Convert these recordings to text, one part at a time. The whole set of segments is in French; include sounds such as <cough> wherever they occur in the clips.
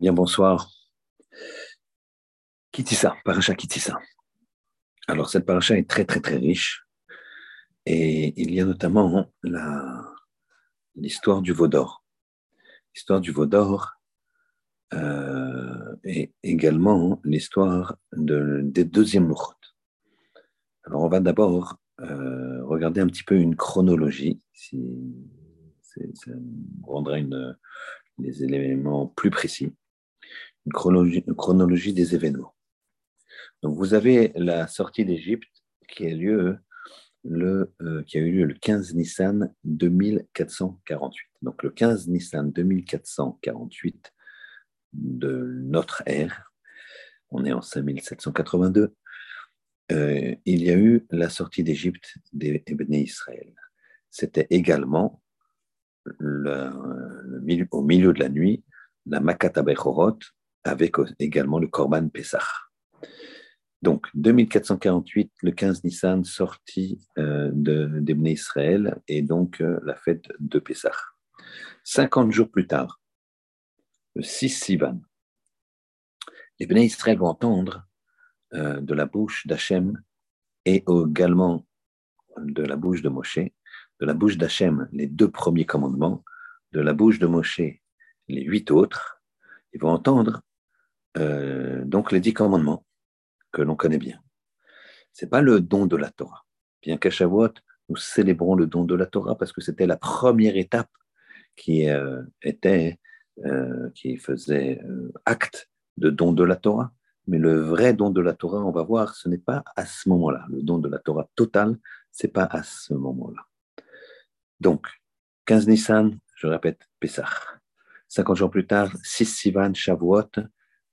Bien, bonsoir. Kitissa, paracha Kitissa. Alors, cette paracha est très, très, très riche. Et il y a notamment l'histoire du veau d'or. L'histoire du veau d'or euh, et également l'histoire de, des deuxièmes louchot. Alors, on va d'abord euh, regarder un petit peu une chronologie, si ça rendra les éléments plus précis une chronologie, des événements. Donc vous avez la sortie d'Égypte qui a euh, eu lieu le 15 Nissan 2448. Donc le 15 Nissan 2448 de notre ère, on est en 5782, euh, il y a eu la sortie d'Égypte des Béné Israël. C'était également le, au milieu de la nuit, la Makata Bechorot, avec également le Korban Pessah. Donc, 2448, le 15 Nissan, sortie euh, d'Ebné Israël, et donc euh, la fête de Pessah. 50 jours plus tard, le 6 Sivan, les Bnei Israël vont entendre euh, de la bouche d'Hachem et également de la bouche de Moshe, de la bouche d'Hachem les deux premiers commandements, de la bouche de Moshe les huit autres. Ils vont entendre euh, donc les dix commandements que l'on connaît bien. C'est pas le don de la Torah. Bien qu'à Shavuot, nous célébrons le don de la Torah parce que c'était la première étape qui euh, était, euh, qui faisait acte de don de la Torah. Mais le vrai don de la Torah, on va voir, ce n'est pas à ce moment-là. Le don de la Torah total, c'est pas à ce moment-là. Donc, 15 Nissan, je répète, Pessah. 50 jours plus tard, 6 Sivan, Shavuot,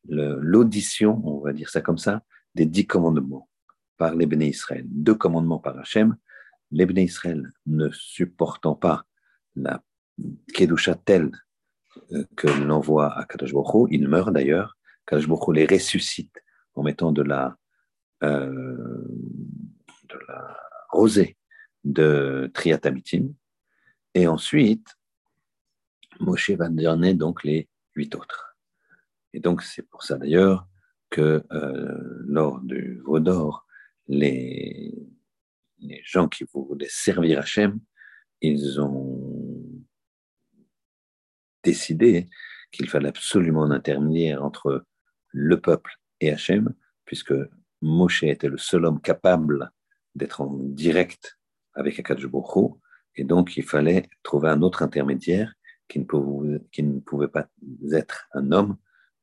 l'audition, on va dire ça comme ça, des dix commandements par les Béné Israël. Deux commandements par Hachem. Les Béné Israël ne supportant pas la Kedusha telle euh, que l'envoie à Kadosh ils meurent d'ailleurs. Kadosh les ressuscite en mettant de la, euh, de la rosée de Triatamitim. Et ensuite, Moshe va donner donc les huit autres. Et donc, c'est pour ça d'ailleurs que euh, lors du Vaudor, les, les gens qui voulaient servir Hachem, ils ont décidé qu'il fallait absolument un intermédiaire entre le peuple et Hachem, puisque Moshe était le seul homme capable d'être en direct avec Akadosh et donc il fallait trouver un autre intermédiaire qui ne pouvait pas être un homme,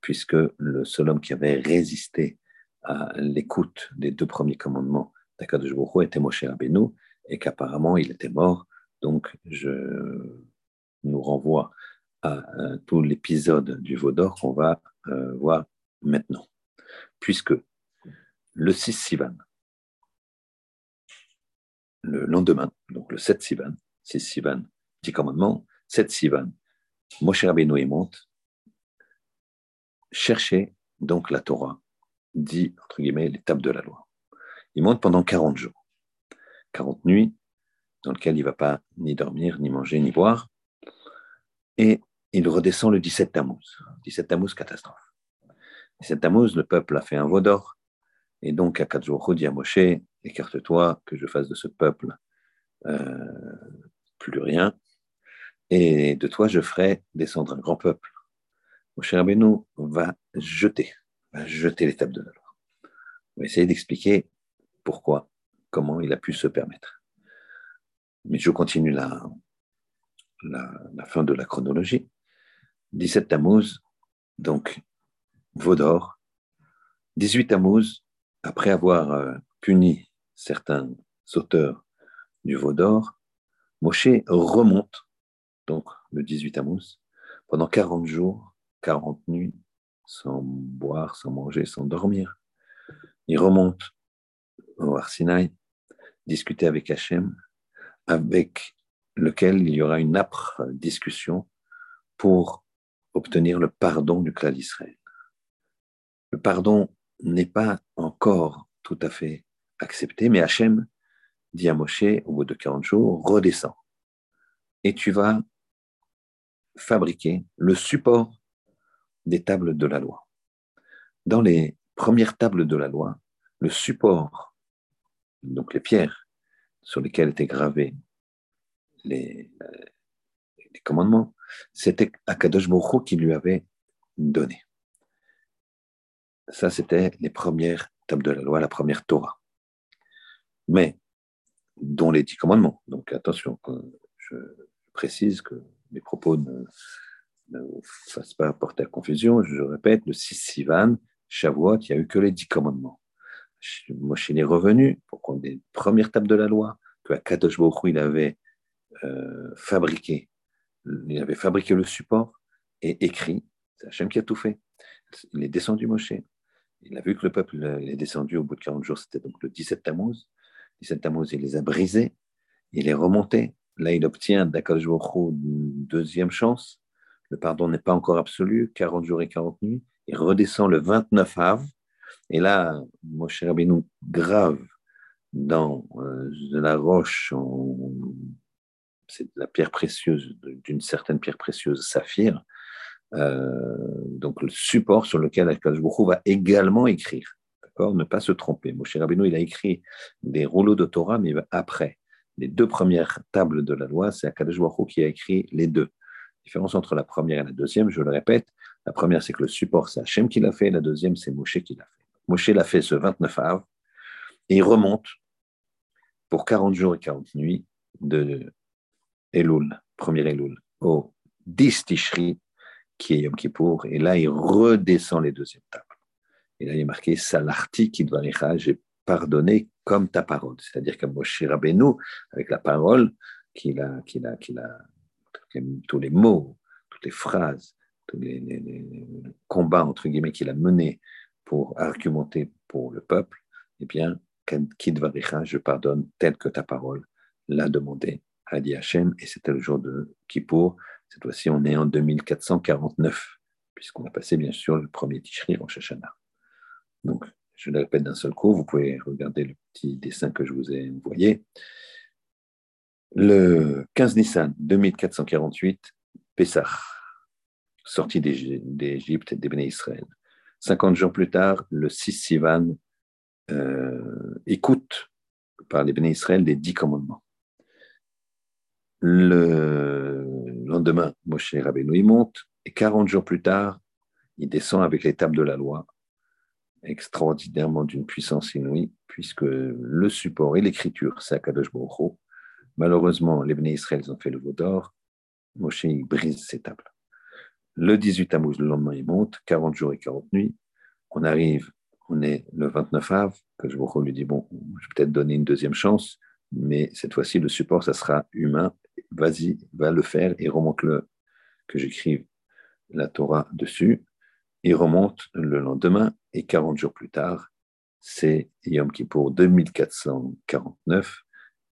puisque le seul homme qui avait résisté à l'écoute des deux premiers commandements d'Akadosh était Moshe Rabbeinu, et qu'apparemment il était mort. Donc, je nous renvoie à, tout l'épisode du Vaudor qu'on va euh, voir maintenant. Puisque le 6 Sivan, le lendemain, donc le 7 Sivan, 6 Sivan, 10 commandements, 7 Sivan, Moshe Rabbeinu monte chercher donc la Torah, dit, entre guillemets, l'étape de la loi. Il monte pendant 40 jours, 40 nuits, dans lesquelles il ne va pas ni dormir, ni manger, ni boire, et il redescend le 17 Tammuz. 17 Tammuz, catastrophe. 17 Tammuz, le peuple a fait un veau d'or, et donc à 4 jours, dit à Moshe, écarte-toi, que je fasse de ce peuple euh, plus rien, et de toi je ferai descendre un grand peuple Moshe Rabbeinu va jeter, va jeter l'étape de loi. On va essayer d'expliquer pourquoi, comment il a pu se permettre. Mais je continue la, la, fin de la chronologie. 17 Tammuz, donc Vaudor. 18 Tammuz, après avoir euh, puni certains auteurs du Vaudor, Moshe remonte, donc le 18 Tammuz, pendant 40 jours 40 nuits sans boire, sans manger, sans dormir. Il remonte au Arsinaï, discuter avec Hachem, avec lequel il y aura une âpre discussion pour obtenir le pardon du clan d'Israël. Le pardon n'est pas encore tout à fait accepté, mais Hachem dit à Moshe, au bout de 40 jours, redescends et tu vas fabriquer le support des tables de la loi. Dans les premières tables de la loi, le support, donc les pierres sur lesquelles étaient gravés les, les commandements, c'était Akadosh Baruch qui lui avait donné. Ça, c'était les premières tables de la loi, la première Torah. Mais, dont les dix commandements. Donc attention, je précise que mes propos ne, vous fassent pas porter à confusion. Je répète, le 6 Sivan, Shavuot, il n'y a eu que les dix commandements. Moshe est revenu pour prendre les premières tables de la loi que Baruch il avait euh, fabriqué. Il avait fabriqué le support et écrit. C'est Hachem qui a tout fait. Il est descendu Moshe. Il a vu que le peuple est descendu au bout de 40 jours, c'était donc le 17 Tammuz. 17 Tammuz, il les a brisés, il est remonté. Là, il obtient d'Akadosh une deuxième chance. Le pardon n'est pas encore absolu, 40 jours et 40 nuits. Il redescend le 29 av. Et là, Moshe Rabbeinu grave dans euh, la roche, c'est la pierre précieuse, d'une certaine pierre précieuse, saphir, euh, donc le support sur lequel Akash va également écrire. D'accord? Ne pas se tromper. Moshe Rabbeinu, il a écrit des rouleaux de Torah, mais après. Les deux premières tables de la loi, c'est Akadosh Baruch qui a écrit les deux. Différence entre la première et la deuxième, je le répète, la première, c'est que le support, c'est Hachem qui l'a fait, la deuxième, c'est Moshe qui l'a fait. Moshe l'a fait ce 29 av, et il remonte pour 40 jours et 40 nuits de Elul, premier Elul, au 10 Tishri, qui est Yom Kippour, et là, il redescend les deuxièmes tables. Et là, il est marqué Salarti Kidvarecha, j'ai pardonné comme ta parole. C'est-à-dire que Moshe Rabbeinu, avec la parole qu'il a, qu'il a, qu'il a, tous les mots, toutes les phrases, tous les, combats, entre guillemets, qu'il a menés pour argumenter pour le peuple, eh bien, Kidvarecha, je pardonne tel que ta parole l'a demandé, a dit Hachem, et c'était le jour de Kippour, cette fois-ci, on est en 2449, puisqu'on a passé bien sûr le premier Tishri en Shashana. Donc, je le répète d'un seul coup, vous pouvez regarder le petit dessin que je vous ai envoyé. Le 15 Nissan 2448, Pessah, sortie d'Égypte et des Béné Israël. 50 jours plus tard, le 6 Sivan, euh, écoute par les Béné Israël les dix commandements. Le lendemain, Moshe Rabbeinu il monte, et 40 jours plus tard, il descend avec les tables de la loi, extraordinairement d'une puissance inouïe, puisque le support et l'écriture, c'est Akadosh Baruch Malheureusement, les Bnei Israël ont fait le veau d'or. Moshe brise ces tables. Le 18 Tammuz, le lendemain, il monte, 40 jours et 40 nuits. On arrive, on est le 29 av, que je lui dit, bon, je vais peut-être donner une deuxième chance, mais cette fois-ci, le support, ça sera humain vas-y, va le faire et remonte-le, que j'écrive la Torah dessus. Il remonte le lendemain et 40 jours plus tard, c'est Yom Kippour 2449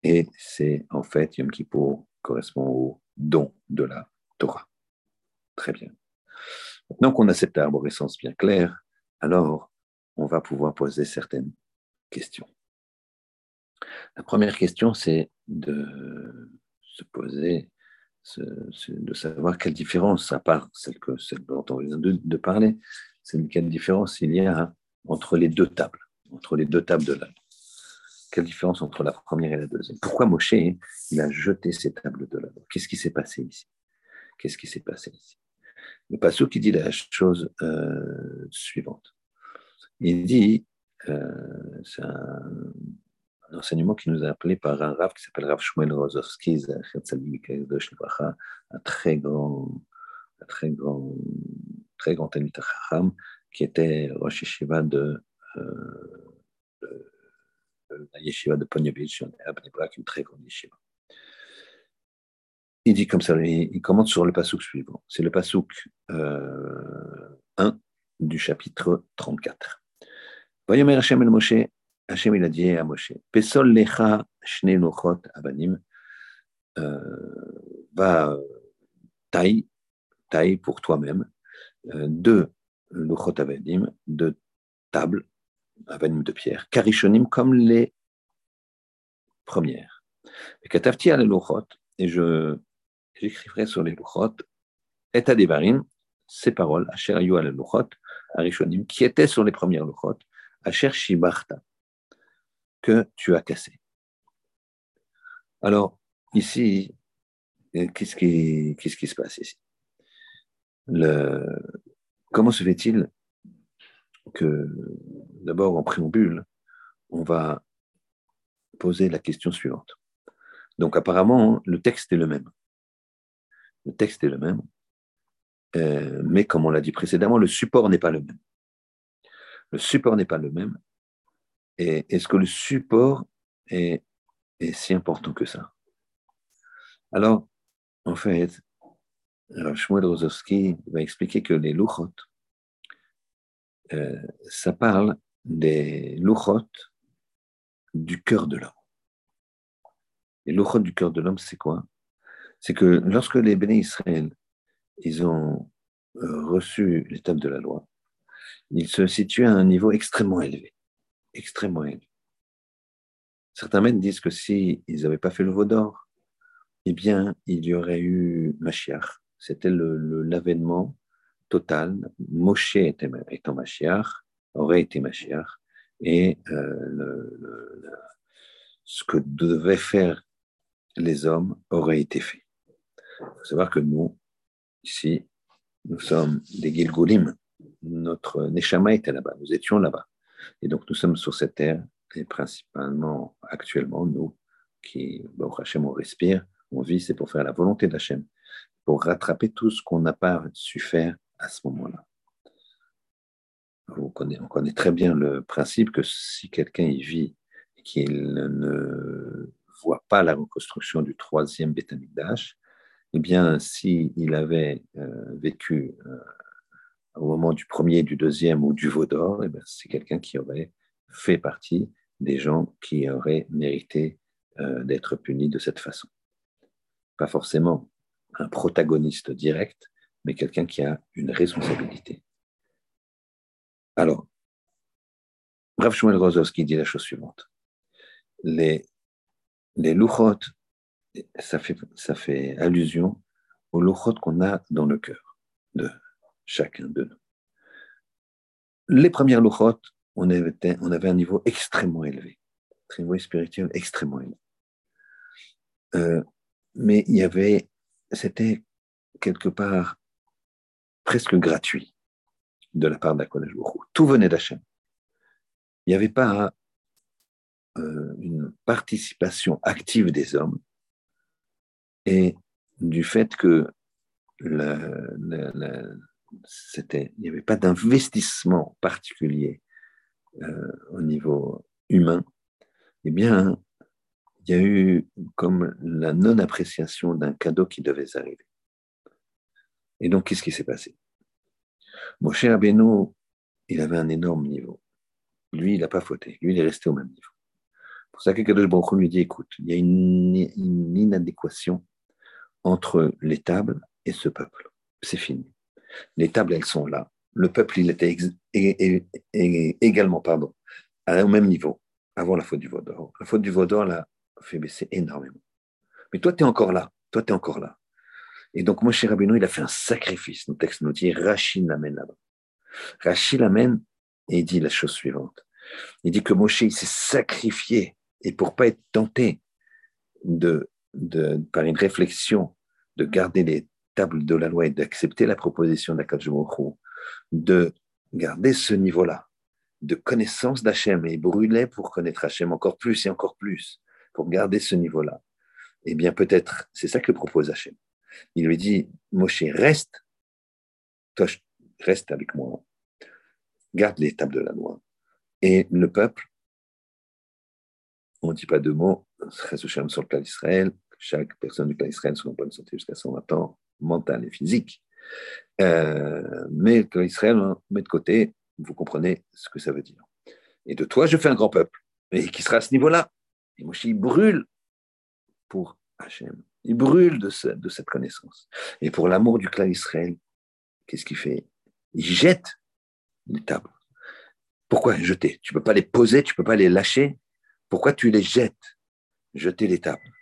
et c'est en fait Yom Kippour correspond au don de la Torah. Très bien. Maintenant qu'on a cette arborescence bien claire, alors on va pouvoir poser certaines questions. La première question, c'est de se poser, de savoir quelle différence, à part celle, dont on vient de, parler, c'est quelle différence il y a entre les deux tables, entre les deux tables de la Quelle différence entre la première et la deuxième? Pourquoi Moshe, il a jeté ces tables de la Qu'est-ce qui s'est passé ici? Qu'est-ce qui s'est passé ici? Le passou qui dit la chose euh, suivante. Il dit, euh, c'est un, enseignement qui nous a appelé par un Rav qui s'appelle Rav Shmuel Rozovski, un très grand, un très grand, très grand qui était Rosh Yeshiva de, euh, de, la Yeshiva de Ponyevich, à une très grande Yeshiva. Il dit comme ça, il, commente sur le pasouk suivant. C'est le pasouk euh, 1 du chapitre 34. Voyons Hashem el Moshe Hachem il a dit à Moshe, Pesol lecha shne lochot abanim, euh, va taille, taille pour toi-même, euh, deux lochot abanim, deux tables, abanim de pierre, karishonim comme les premières. Et katafti et je j'écrirai sur les lochot, et adevarim, ces paroles, Asher Ayu al Luchot, Arishonim, qui étaient sur les premières Luchot, Asher Shibarta, que tu as cassé. Alors, ici, qu'est-ce qui, qu'est-ce qui se passe ici? Le, Comment se fait-il que, d'abord, en préambule, on va poser la question suivante. Donc, apparemment, le texte est le même. Le texte est le même. Euh, mais comme on l'a dit précédemment, le support n'est pas le même. Le support n'est pas le même. Et est-ce que le support est, si important que ça? Alors, en fait, Shmuel Rozowski va expliquer que les luchot, euh, ça parle des luchot du cœur de l'homme. Les luchot du cœur de l'homme, c'est quoi? C'est que lorsque les béné Israël ils ont euh, reçu l'étape de la loi, ils se situaient à un niveau extrêmement élevé. Extrêmement élevé. Certains maîtres disent que s'ils ils n'avaient pas fait le veau d'or, eh bien, il y aurait eu Mashiach. C'était l'avènement total. Moshe étant Mashiach, aurait été Mashiach, et euh, ce que devaient faire les hommes aurait été fait. Il faut savoir que nous, Ici, nous sommes des Gilgulim. Notre Neshama était là-bas. Nous étions là-bas. Et donc, nous sommes sur cette terre, et principalement actuellement, nous, qui, au Hachem, on respire, on vit, c'est pour faire la volonté d'Hachem, pour rattraper tout ce qu'on n'a pas su faire à ce moment-là. On connaît, on connaît très bien le principe que si quelqu'un y vit et qu'il ne voit pas la reconstruction du troisième Betamikdash, eh bien, s'il avait euh, vécu euh, au moment du premier, du deuxième ou du veau d'or, eh c'est quelqu'un qui aurait fait partie des gens qui auraient mérité euh, d'être punis de cette façon. Pas forcément un protagoniste direct, mais quelqu'un qui a une responsabilité. Alors, Rav Shmuel Rozovski dit la chose suivante. Les, les ça fait, ça fait allusion au lochot qu'on a dans le cœur de chacun de nous. Les premières lochot, on avait, on avait un niveau extrêmement élevé, un niveau spirituel extrêmement élevé. Euh, mais il y avait, c'était quelque part presque gratuit de la part d'Akodesh Tout venait d'Hachem. Il n'y avait pas euh, une participation active des hommes et du fait que c'était, il n'y avait pas d'investissement particulier euh, au niveau humain, eh bien, il y a eu comme la non-appréciation d'un cadeau qui devait arriver. Et donc, qu'est-ce qui s'est passé? Mon cher Abeno, il avait un énorme niveau. Lui, il n'a pas fauté. Lui, il est resté au même niveau. Pour ça que Kadosh Baruch lui dit, écoute, il y a une, une inadéquation entre les tables et ce peuple. C'est fini. Les tables, elles sont là. Le peuple, il était également pardon, au même niveau avant la faute du Vaudor. La faute du Vaudor l'a fait baisser énormément. Mais toi, tu es encore là. Toi, tu es encore là. Et donc, Moshe Rabbeinu, il a fait un sacrifice. Notre texte nous dit, Rachid l'amène là-bas. Rachid l'amène et il dit la chose suivante. Il dit que Moshe, il s'est sacrifié et pour pas être tenté de de, par une réflexion, de garder les tables de la loi et d'accepter la proposition d'Akadjumokhu, de garder ce niveau-là de connaissance d'Hachem, et il brûlait pour connaître Hachem encore plus et encore plus, pour garder ce niveau-là. Eh bien, peut-être, c'est ça que propose Hachem. Il lui dit, Moshe, reste, toi, reste avec moi, garde les tables de la loi. Et le peuple, on ne dit pas deux mots, sur le clan d'Israël, chaque personne du clan d'Israël soit en bonne santé jusqu'à 120 ans, mental et physique. Euh, mais clan d'Israël, on met de côté, vous comprenez ce que ça veut dire. Et de toi, je fais un grand peuple, et qui sera à ce niveau-là. Et Moshe, brûle pour Hachem. Il brûle de, cette connaissance. Et pour l'amour du clan d'Israël, qu'est-ce qu'il fait? Il jette les tables. Pourquoi jeter? Tu ne peux pas les poser, tu ne peux pas les lâcher. Pourquoi tu les jettes? Jeter les tables.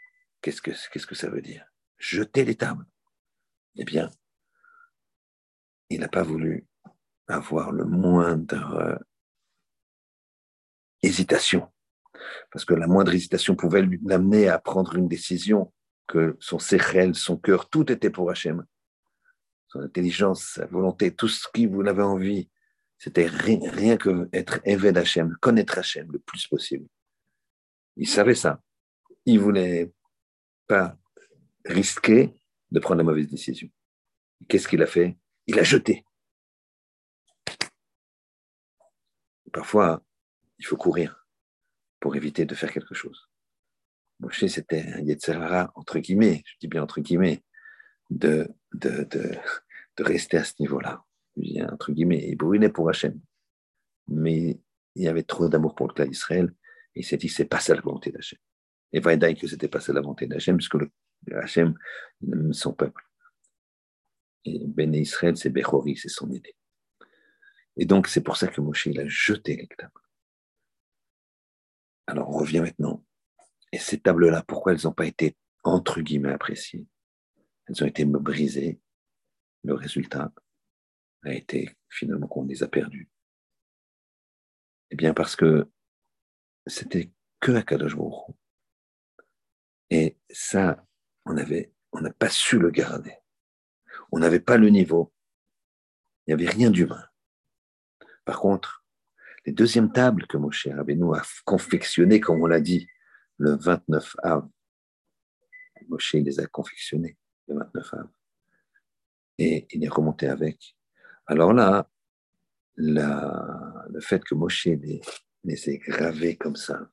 Qu'est-ce que, qu'est-ce que ça veut dire? Jeter les tables. Eh bien, il n'a pas voulu avoir le moindre hésitation. Parce que la moindre hésitation pouvait l'amener à prendre une décision, que son séchel, son cœur, tout était pour Hachem. Son intelligence, sa volonté, tout ce qui vous avait envie, c'était rien, que être éveillé d'Hachem, connaître Hachem le plus possible. Il savait ça. Il voulait pas risquer de prendre la mauvaise décision. Qu'est-ce qu'il a fait? Il a jeté. Parfois, il faut courir pour éviter de faire quelque chose. Moshe, c'était un Yetzerara, entre guillemets, je dis bien entre guillemets, de, de, de, rester à ce niveau-là. Entre guillemets, il brûlait pour Hachem. Mais il y avait trop d'amour pour le clan d'Israël, il s'est dit, c'est pas ça la volonté d'Hachem. Et Vaïdaï que c'était pas ça la volonté d'Hachem, puisque Hachem, il aime son peuple. Et Ben Israël, c'est Bechori, c'est son aîné. Et donc, c'est pour ça que Moshe, il a jeté les. Alors, on revient maintenant. Et ces tables-là, pourquoi elles n'ont pas été, entre guillemets, appréciées? Elles ont été brisées. Le résultat a été finalement qu'on les a perdues. Eh bien, parce que c'était que à Kadosh Et ça, on avait, on n'a pas su le garder. On n'avait pas le niveau. Il n'y avait rien d'humain. Par contre, les deuxièmes tables que Moshe Rabbeinu a confectionnées, comme on l'a dit, le 29 av, Moshe les a confectionnées le 29 av, et il est remonté avec. Alors là, le fait que Moshe les, les ait gravés comme ça,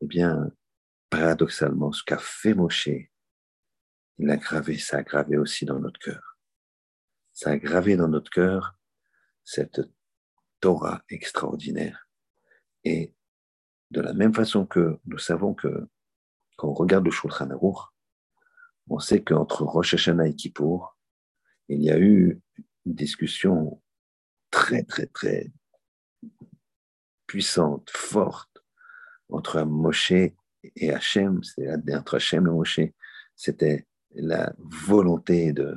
eh bien, paradoxalement, ce qu'a fait Moshe, il a gravé, ça a gravé aussi dans notre cœur. Ça a gravé dans notre cœur cette Torah extraordinaire. Et de la même façon que nous savons que quand on regarde le Shulchan Aruch, on sait qu'entre Rosh Hashanah et Kippour, il y a eu une discussion très, très, très puissante, forte, entre Moshe et Hachem, entre et Moshe, c'était la volonté de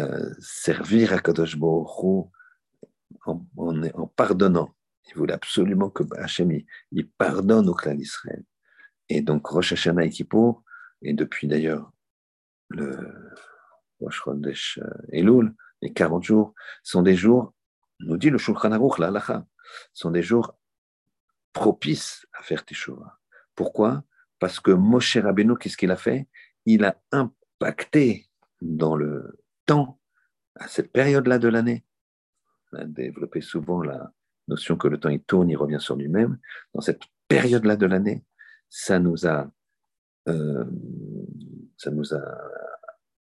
euh, servir à Kadosh en, pardonnant. Il voulait absolument que Hachem il, pardonne au clan d'Israël. Et donc Rosh Hashanah et Kippour, et depuis d'ailleurs le Rosh Chodesh euh, Elul, les 40 jours, sont des jours, nous dit le Shulchan Aruch, la sont des jours propices à faire Teshuvah. Pourquoi? Parce que Moshe Rabbeinu, qu'est-ce qu'il a fait? Il a impacté dans le temps, à cette période-là de l'année, on a développé souvent la notion que le temps il tourne, il revient sur lui-même. Dans cette période-là de l'année, ça nous a, euh, ça nous a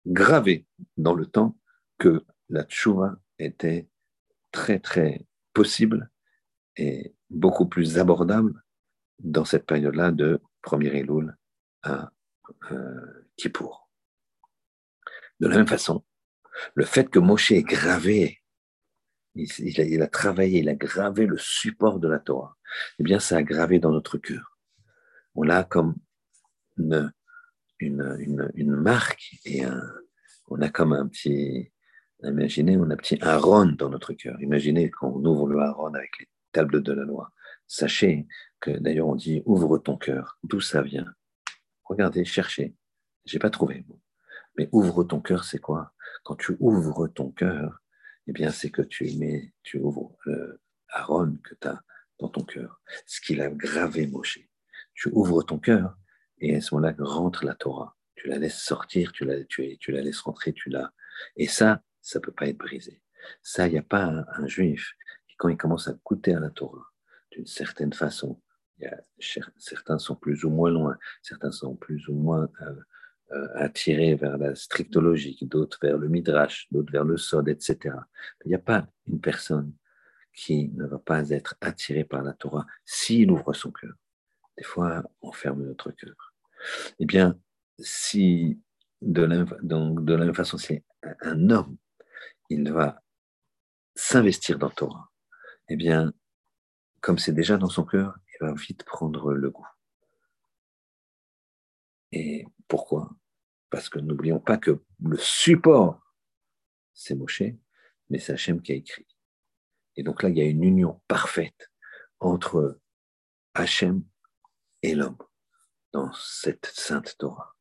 gravé dans le temps que la tchouva était très très possible et beaucoup plus abordable dans cette période-là de premier Elul à euh, Kippour. De la même façon, le fait que Moshe ait gravé il, a, travaillé, il a gravé le support de la Torah. Eh bien, ça a gravé dans notre cœur. On l'a comme une, une, marque et on a comme un petit, imaginez, on a un petit Aaron dans notre cœur. Imaginez quand on ouvre le Aaron avec les tables de la loi. Sachez que d'ailleurs on dit ouvre ton cœur. D'où ça vient? Regardez, cherchez. J'ai pas trouvé. Mais ouvre ton cœur, c'est quoi? Quand tu ouvres ton cœur, eh bien, c'est que tu mets, tu ouvres euh, Aaron que tu as dans ton cœur, ce qu'il a gravé Moshe. Tu ouvres ton cœur et à ce moment-là rentre la Torah. Tu la laisses sortir, tu la, tu, tu la laisses rentrer, tu la. Et ça, ça peut pas être brisé. Ça, il n'y a pas un, juif qui, quand il commence à goûter à la Torah, d'une certaine façon, y a, certains sont plus ou moins loin, certains sont plus ou moins euh, attirés vers la strictologie, d'autres vers le midrash, d'autres vers le sod, etc. Il n'y a pas une personne qui ne va pas être attirée par la Torah s'il ouvre son cœur. Des fois, on ferme notre cœur. Eh bien, si de la, donc de la même façon, c'est un homme, il va s'investir dans la Torah, eh bien, comme c'est déjà dans son cœur, il va vite prendre le goût. Et pourquoi? Parce que n'oublions pas que le support, c'est Moshe, mais c'est Hachem qui a écrit. Et donc là, il y a une union parfaite entre Hachem et l'homme dans cette sainte Torah.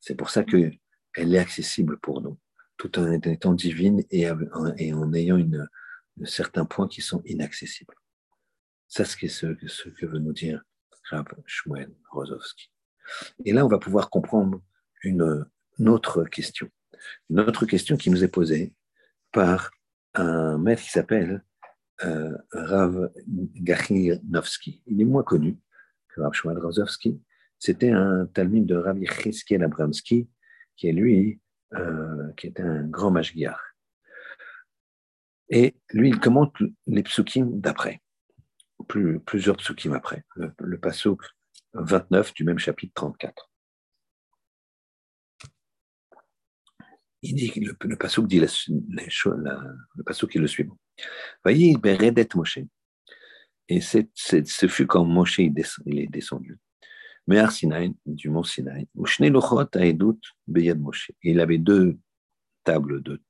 C'est pour ça qu'elle est accessible pour nous, tout en étant divine et en ayant une, certains points qui sont inaccessibles. C'est ce, ce que veut nous dire Rav Shmuel Rozovski. Et là, on va pouvoir comprendre une, autre question. Une autre question qui nous est posée par un maître qui s'appelle euh, Rav Gachinovski. Il est moins connu que Rav Shmuel. C'était un talmud de Rav Yechiskiel Abramski, qui est lui, euh, qui était un grand mashgiach. Et lui, il commente les psukim d'après, plusieurs psukim après, le, le pasuk 29 du même chapitre 34. Il dit, le, le la, le pasuk est le suivant. Voyez, Beredet Moshe. Et ce fut quand Moshe il, est descendu. Mais Arsinaï, du mont Sinaï, il avait deux tables de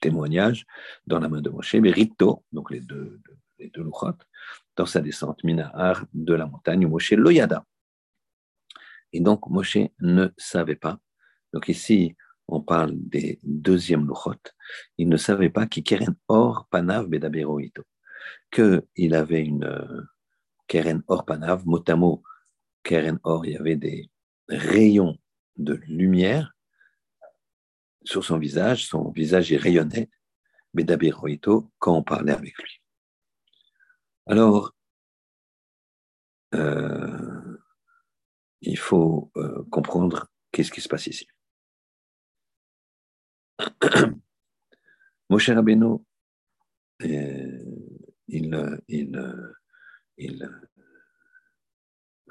témoignage dans la main de Moshe, mais Rito, donc les deux, les deux dans sa descente, Minahar, de la montagne, Moshe Loyada. Et donc Moshe ne savait pas. Donc ici, on parle des deuxièmes Luchot. Il ne savait pas qu'il Keren Or Panav Bedaberoito, qu'il avait une Keren Or Panav, motamo Keren Or, il y avait des rayons de lumière sur son visage, son visage y rayonnait, Bedabiroito, quand on parlait avec lui. Alors, euh, il faut euh, comprendre qu'est-ce qui se passe ici. Moshe Rabbeinu, euh, il, il, il,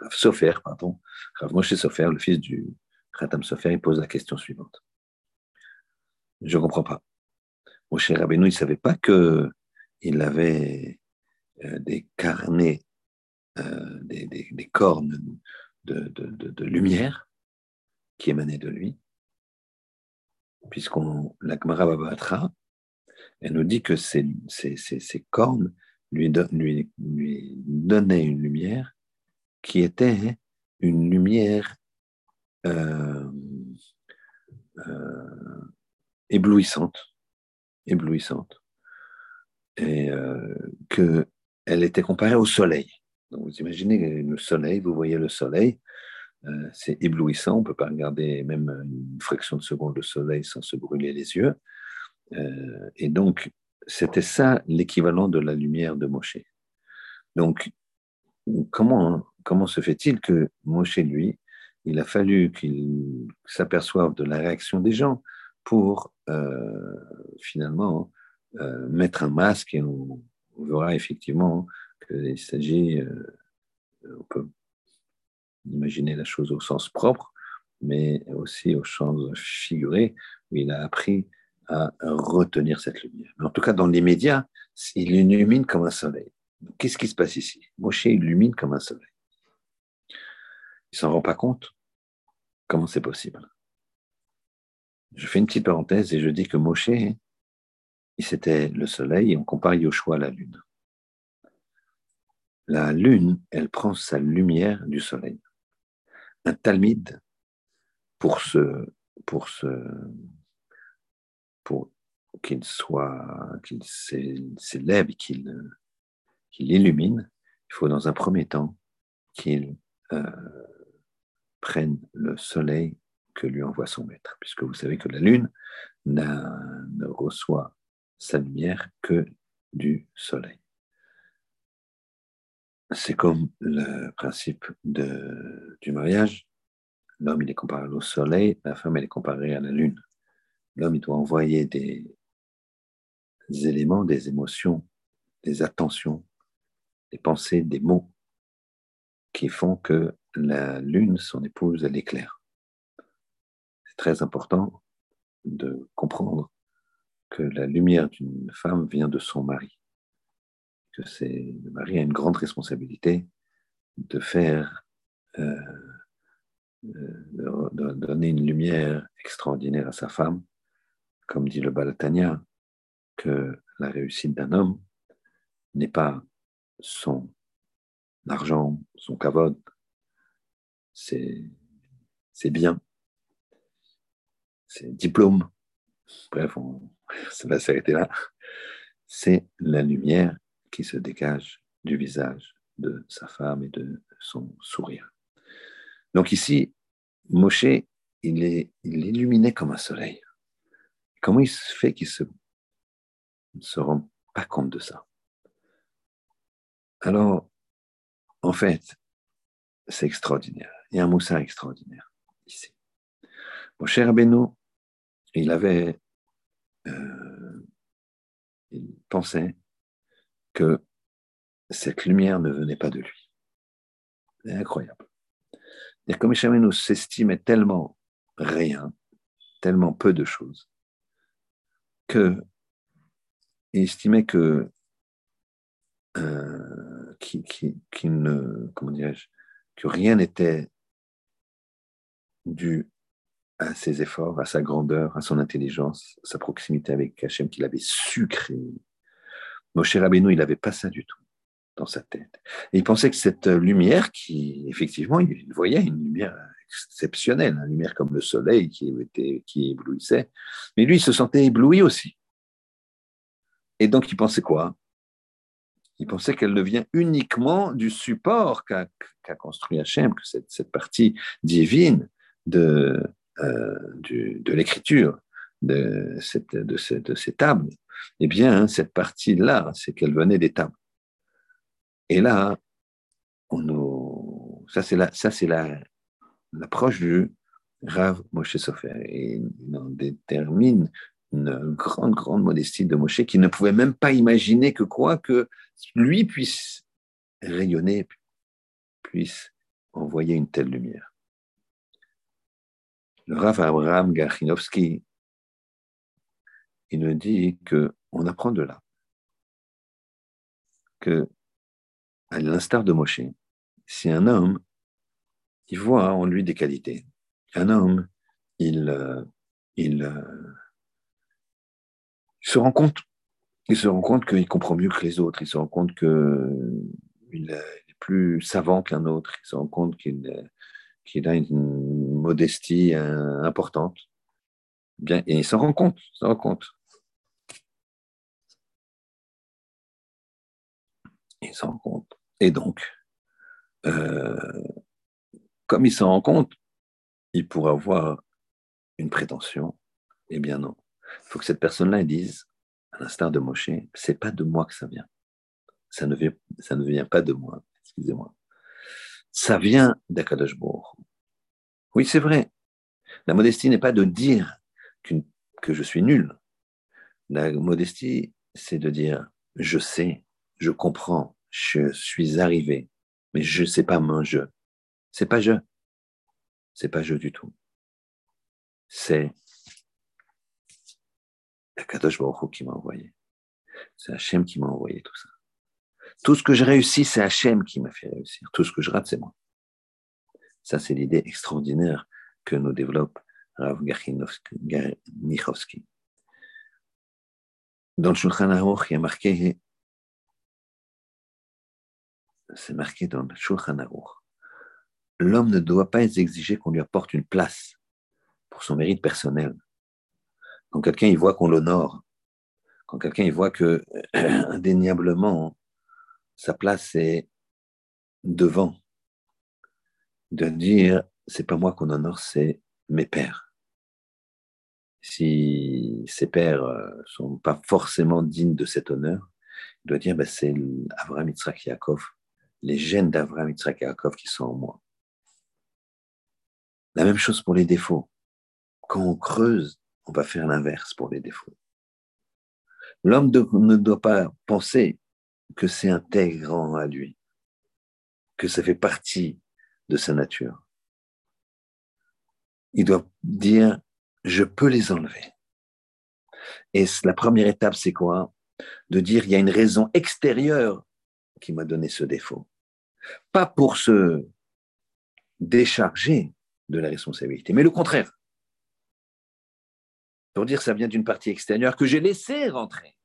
Sofer, pardon, Rav Moshe Sofer, le fils du Khatam Sofer, il pose la question suivante. Je ne comprends pas. Mon cher Rabbeinu, il ne savait pas qu'il avait euh, des carnets, des, cornes de, lumière qui émanaient de lui, puisqu'on la Babatra, elle nous dit que ces, cornes lui, lui, lui donnaient une lumière qui était une lumière euh, éblouissante, éblouissante, et euh, qu'elle était comparée au soleil. Vous imaginez le soleil, vous voyez le soleil, euh, c'est éblouissant, on ne peut pas regarder même une fraction de seconde le soleil sans se brûler les yeux. Euh, et donc, c'était ça l'équivalent de la lumière de Moshe. Donc, comment, comment se fait-il que Moshe, lui, il a fallu qu'il s'aperçoive de la réaction des gens pour euh, finalement mettre un masque et on, verra effectivement qu'il s'agit, euh, on peut imaginer la chose au sens propre, mais aussi au sens figuré, où il a appris à retenir cette lumière. Mais en tout cas, dans l'immédiat, il illumine comme un soleil. Qu'est-ce qui se passe ici? Moshe illumine comme un soleil. Il s'en rend pas compte Comment c'est possible? Je fais une petite parenthèse et je dis que Moshe, c'était le soleil et on compare Yoshua à la lune. La lune, elle prend sa lumière du soleil. Un talmide, pour qu'il soit, qu'il s'élève, qu'il, qu'il illumine, il faut dans un premier temps qu'il euh, prenne le soleil que lui envoie son maître, puisque vous savez que la Lune ne reçoit sa lumière que du Soleil. C'est comme le principe du mariage. L'homme, il est comparé au Soleil, la femme, elle est comparée à la Lune. L'homme, il doit envoyer des éléments, des émotions, des attentions, des pensées, des mots qui font que la Lune, son épouse, elle éclaire très important de comprendre que la lumière d'une femme vient de son mari, que c'est le mari a une grande responsabilité de faire, euh, euh, de, donner une lumière extraordinaire à sa femme, comme dit le Balatania, que la réussite d'un homme n'est pas son argent, son kavod, c'est bien, c'est diplôme. Bref, ça <laughs> va s'arrêter là. C'est la lumière qui se dégage du visage de sa femme et de son sourire. Donc ici, Moshe, il est, il illuminé comme un soleil. Comment il se fait qu'il se, ne se rend pas compte de ça? Alors, en fait, c'est extraordinaire. Il y a un moussa extraordinaire ici. Moshe Rabbeinu, il avait, euh, il pensait que cette lumière ne venait pas de lui. C'est incroyable. Et comme nous s'estimait tellement rien, tellement peu de choses, que il estimait que euh, que rien n'était dû à ses efforts, à sa grandeur, à son intelligence, sa proximité avec Hachem qu'il avait su créer. Moshe Rabbeinu, il n'avait pas ça du tout dans sa tête. Il pensait que cette lumière, qui effectivement, il voyait une lumière exceptionnelle, une lumière comme le soleil qui, était, qui éblouissait, mais lui, il se sentait ébloui aussi. Et donc, il pensait quoi? Il pensait qu'elle ne vient uniquement du support qu'a construit Hachem, que cette, cette partie divine de, euh, de l'écriture, de, cette, de, de ces tables, eh bien, cette partie-là, c'est qu'elle venait des tables. Et là, on ça c'est la, ça c'est la, l'approche du Rav Moshe Sofer. Et il en détermine une grande, grande modestie de Moshe qui ne pouvait même pas imaginer que quoi que lui puisse rayonner, puisse envoyer une telle lumière. Le Rav Abraham Garchinovski, il nous dit que on apprend de là que à l'instar de Moshe, si un homme, il voit en lui des qualités, un homme, il, euh, il, euh, se rend compte, il se rend compte qu'il comprend mieux que les autres, il se rend compte qu'il est plus savant qu'un autre, il se rend compte qu'il a une modestie euh, importante. Bien, et il s'en rend compte, il s'en rend compte. Il s'en rend compte. Et donc, euh, comme il s'en rend compte, il pourrait avoir une prétention. Eh bien non. Il faut que cette personne-là dise, à l'instar de Moshe, c'est pas de moi que ça vient. Ça ne vient, ça ne vient pas de moi. Excusez-moi. Ça vient d'Akadosh Oui, c'est vrai. La modestie n'est pas de dire que je suis nul. La modestie, c'est de dire je sais, je comprends, je suis arrivé, mais je sais pas mon jeu. C'est pas je. C'est pas je du tout. C'est Kadosh Baruch qui m'a envoyé. C'est Hachem qui m'a envoyé tout ça. Tout ce que je réussis, c'est Hachem qui m'a fait réussir. Tout ce que je rate, c'est moi. Ça, c'est l'idée extraordinaire que nous développe Rav Garnichowski. Dans le Shulchan il y a marqué c'est marqué dans le Shulchan. L'homme ne doit pas exiger qu'on lui apporte une place pour son mérite personnel. Quand quelqu'un y voit qu'on l'honore, quand quelqu'un y voit que <clears throat> indéniablement sa place est devant, de dire c'est pas moi qu'on honore, c'est mes pères. Si ses pères euh, sont pas forcément dignes de cet honneur, il doit dire ben, c'est Abraham Yitzhak Yaakov les gènes d'Avraham, Yitzhak Yaakov qui sont en moi. La même chose pour les défauts. Quand on creuse, on va faire l'inverse pour les défauts. L'homme ne doit pas penser que c'est intégrant à lui, que ça fait partie de sa nature. Il doit dire, je peux les enlever. Et la première étape, c'est quoi? De dire, il y a une raison extérieure qui m'a donné ce défaut. Pas pour se décharger de la responsabilité, mais le contraire. Pour dire ça vient d'une partie extérieure que j'ai laissé rentrer.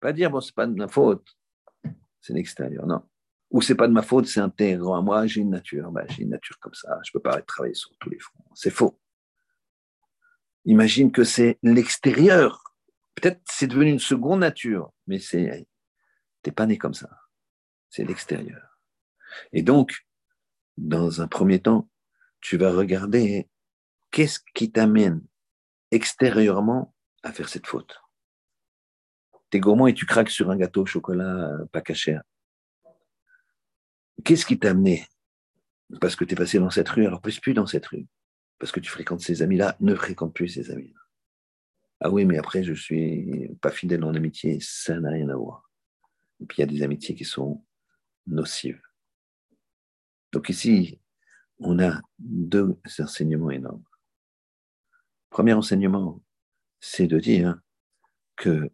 Pas dire, bon, c'est pas de ma faute, c'est l'extérieur, non. Ou c'est pas de ma faute, c'est intégrant à moi, j'ai une nature, ben, j'ai une nature comme ça, je peux pas travailler sur tous les fronts. C'est faux. Imagine que c'est l'extérieur. Peut-être c'est devenu une seconde nature, mais c'est, t'es pas né comme ça. C'est l'extérieur. Et donc, dans un premier temps, tu vas regarder qu'est-ce qui t'amène extérieurement à faire cette faute. T'es gourmand et tu craques sur un gâteau au chocolat euh, pas caché. Qu'est-ce qui t'a amené? Parce que tu es passé dans cette rue, alors plus plus dans cette rue. Parce que tu fréquentes ces amis-là, ne fréquente plus ces amis-là. Ah oui, mais après, je suis pas fidèle en amitié, ça n'a rien à voir. Et puis il y a des amitiés qui sont nocives. Donc ici, on a deux enseignements énormes. Premier enseignement, c'est de dire que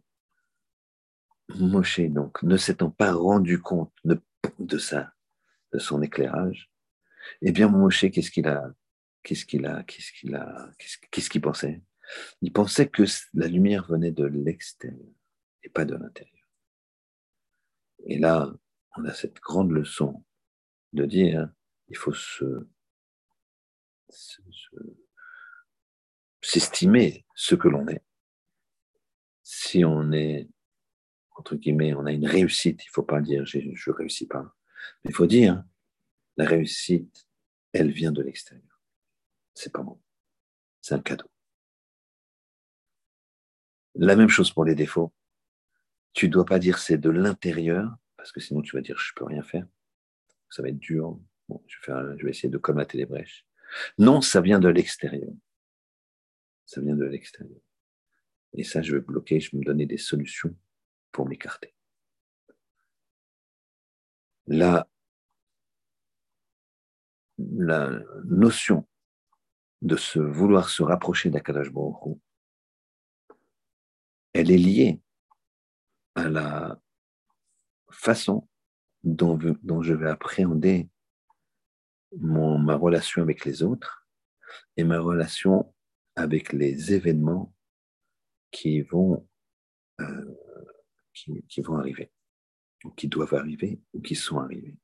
Moshe, donc, ne s'étant pas rendu compte de, ça, de son éclairage, eh bien, Moshe, qu'est-ce qu'il a, qu'est-ce qu'il a, qu'est-ce qu'il a, qu'est-ce qu'il pensait? Il pensait que la lumière venait de l'extérieur et pas de l'intérieur. Et là, on a cette grande leçon de dire, il faut se s'estimer ce que l'on est. Si on est, entre guillemets, on a une réussite, il ne faut pas dire je ne réussis pas, il faut dire la réussite, elle vient de l'extérieur. C'est pas bon. C'est un cadeau. La même chose pour les défauts. Tu ne dois pas dire c'est de l'intérieur, parce que sinon tu vas dire je ne peux rien faire. Ça va être dur. Bon, je vais, essayer de colmater les brèches. Non, ça vient de l'extérieur ça vient de l'extérieur. Et ça, je vais bloquer, je vais me donner des solutions pour m'écarter. La, la notion de se vouloir se rapprocher d'Akadash Baruch elle est liée à la façon dont, je vais appréhender mon, ma relation avec les autres et ma relation avec les événements qui vont, euh, qui, vont arriver, ou qui doivent arriver, ou qui sont arrivés.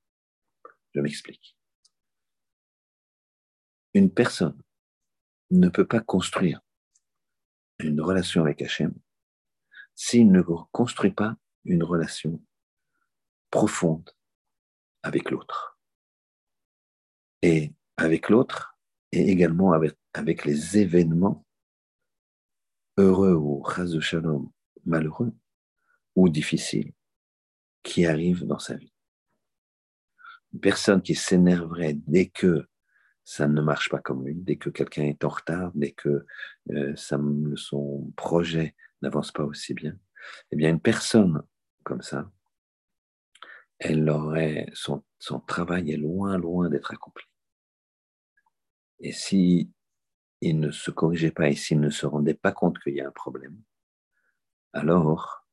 Je m'explique. Une personne ne peut pas construire une relation avec Hachem s'il ne construit pas une relation profonde avec l'autre. Et avec l'autre, et également avec, avec les événements heureux ou de shalom malheureux ou difficiles qui arrivent dans sa vie. Une personne qui s'énerverait dès que ça ne marche pas comme lui, dès que quelqu'un est en retard, dès que euh, son projet n'avance pas aussi bien, eh bien une personne comme ça, elle aurait son, travail est loin, loin d'être accompli. Et si il ne se corrigeait pas et s'il ne se rendait pas compte qu'il y a un problème, alors,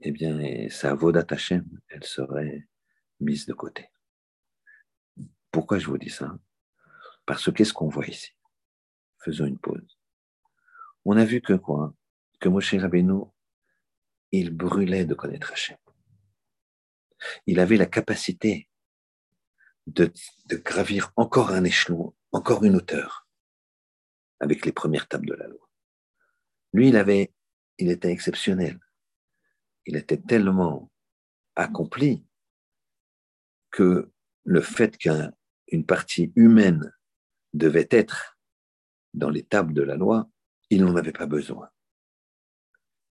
eh bien, sa Vodat Hashem, elle serait mise de côté. Pourquoi je vous dis ça? Parce que qu'est-ce qu'on voit ici? Faisons une pause. On a vu que quoi? Que Moshe Rabbeinu, il brûlait de connaître Hashem. Il avait la capacité de, gravir encore un échelon encore une hauteur avec les premières tables de la loi. Lui, il avait, il était exceptionnel. Il était tellement accompli que le fait qu'une partie humaine devait être dans les tables de la loi, il n'en avait pas besoin.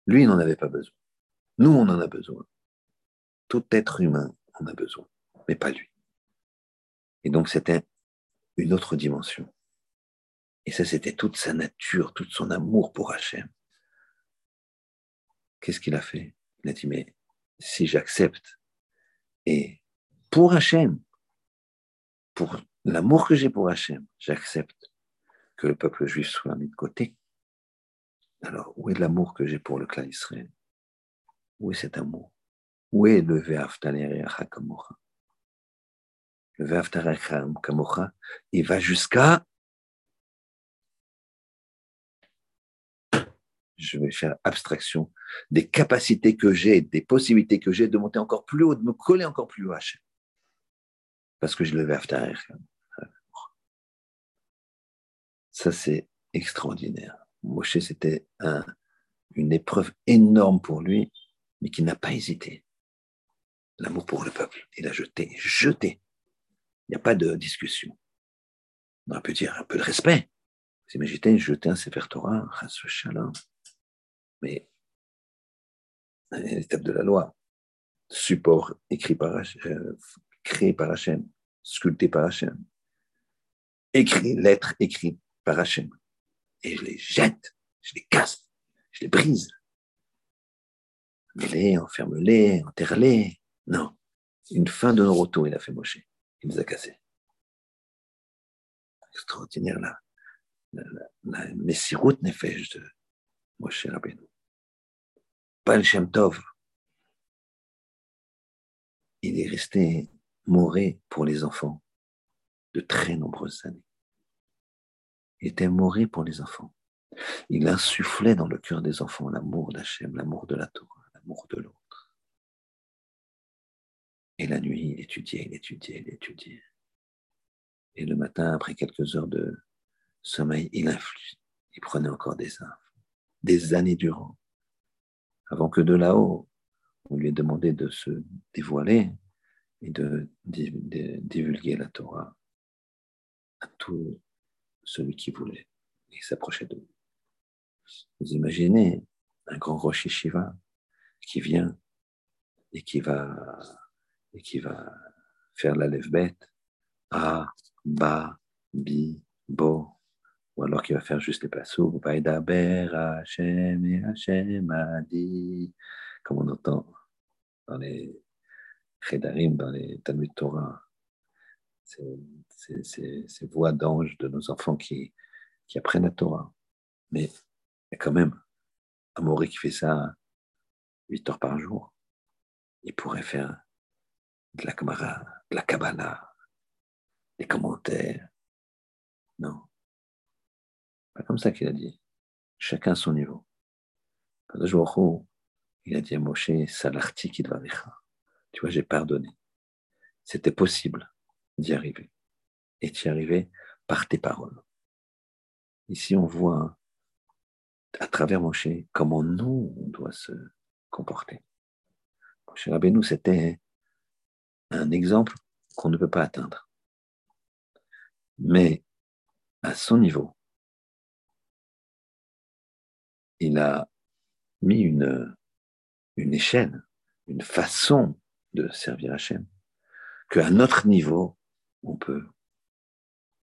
Lui, il n'en avait pas besoin. Nous, on en a besoin. Tout être humain en a besoin, mais pas lui. Et donc, c'était une autre dimension. Et ça, c'était toute sa nature, tout son amour pour Hachem. Qu'est-ce qu'il a fait? Il a dit, mais si j'accepte, et pour Hachem, pour l'amour que j'ai pour Hachem, j'accepte que le peuple juif soit mis de côté. Alors, où est l'amour que j'ai pour le clan Israël? Où est cet amour? Où est le Ve'aftaler Hakamocha le Kamocha, il va jusqu'à je vais faire abstraction des capacités que j'ai, des possibilités que j'ai de monter encore plus haut, de me coller encore plus haut à. Parce que je le vais. Ça, c'est extraordinaire. Moshe, c'était une épreuve énorme pour lui, mais qui n'a pas hésité. L'amour pour le peuple, il a jeté, jeté. Il n'y a pas de discussion. On peut dire un peu de respect. Vous imaginez jeter un Sefer Torah, Shalom. Mais l'étape de la loi, support écrit par, euh, créé par Hachem, sculpté par Hachem, écrit, lettre écrite par Hachem. Et je les jette, je les casse, je les brise. Mets-les, enferme-les, enterre-les. Non. Une fin de nos il a fait Moshe. Il les a cassés. Extraordinaire là. La, la, la Messirut Nefesh de Moshe Rabbeinu. Pas le Shem Tov. Il est resté mourir pour les enfants de très nombreuses années. Il était mourir pour les enfants. Il insufflait dans le cœur des enfants l'amour d'Hachem, l'amour de la Torah, l'amour de l'autre. Et la nuit, il étudiait, il étudiait, il étudiait. Et le matin, après quelques heures de sommeil, il influe. Il prenait encore des infos, des années durant, avant que de là-haut, on lui ait demandé de se dévoiler et de, divulguer la Torah à tout celui qui voulait et s'approchait de lui. Vous imaginez un grand Rosh Shiva qui vient et qui va, et qui va faire la lève bête A, Ba, Bi, Bo, ou alors qui va faire juste les passos, comme on entend dans les Chedarim, dans les Talmud Torah, ces voix d'anges de nos enfants qui, qui apprennent la Torah. Mais il y a quand même un qui fait ça 8 heures par jour. Il pourrait faire de la Kamara, de la Kabbalah, des commentaires. Non. Pas comme ça qu'il a dit. Chacun à son niveau. Il a dit à Moshe, Salarti qui doit Tu vois, j'ai pardonné. C'était possible d'y arriver. Et d'y arriver par tes paroles. Ici, on voit à travers Moshe comment nous, on doit se comporter. Moshe Rabbeinu, c'était un exemple qu'on ne peut pas atteindre. Mais à son niveau, il a mis une, une échelle, une façon de servir Hachem, qu'à notre niveau, on peut,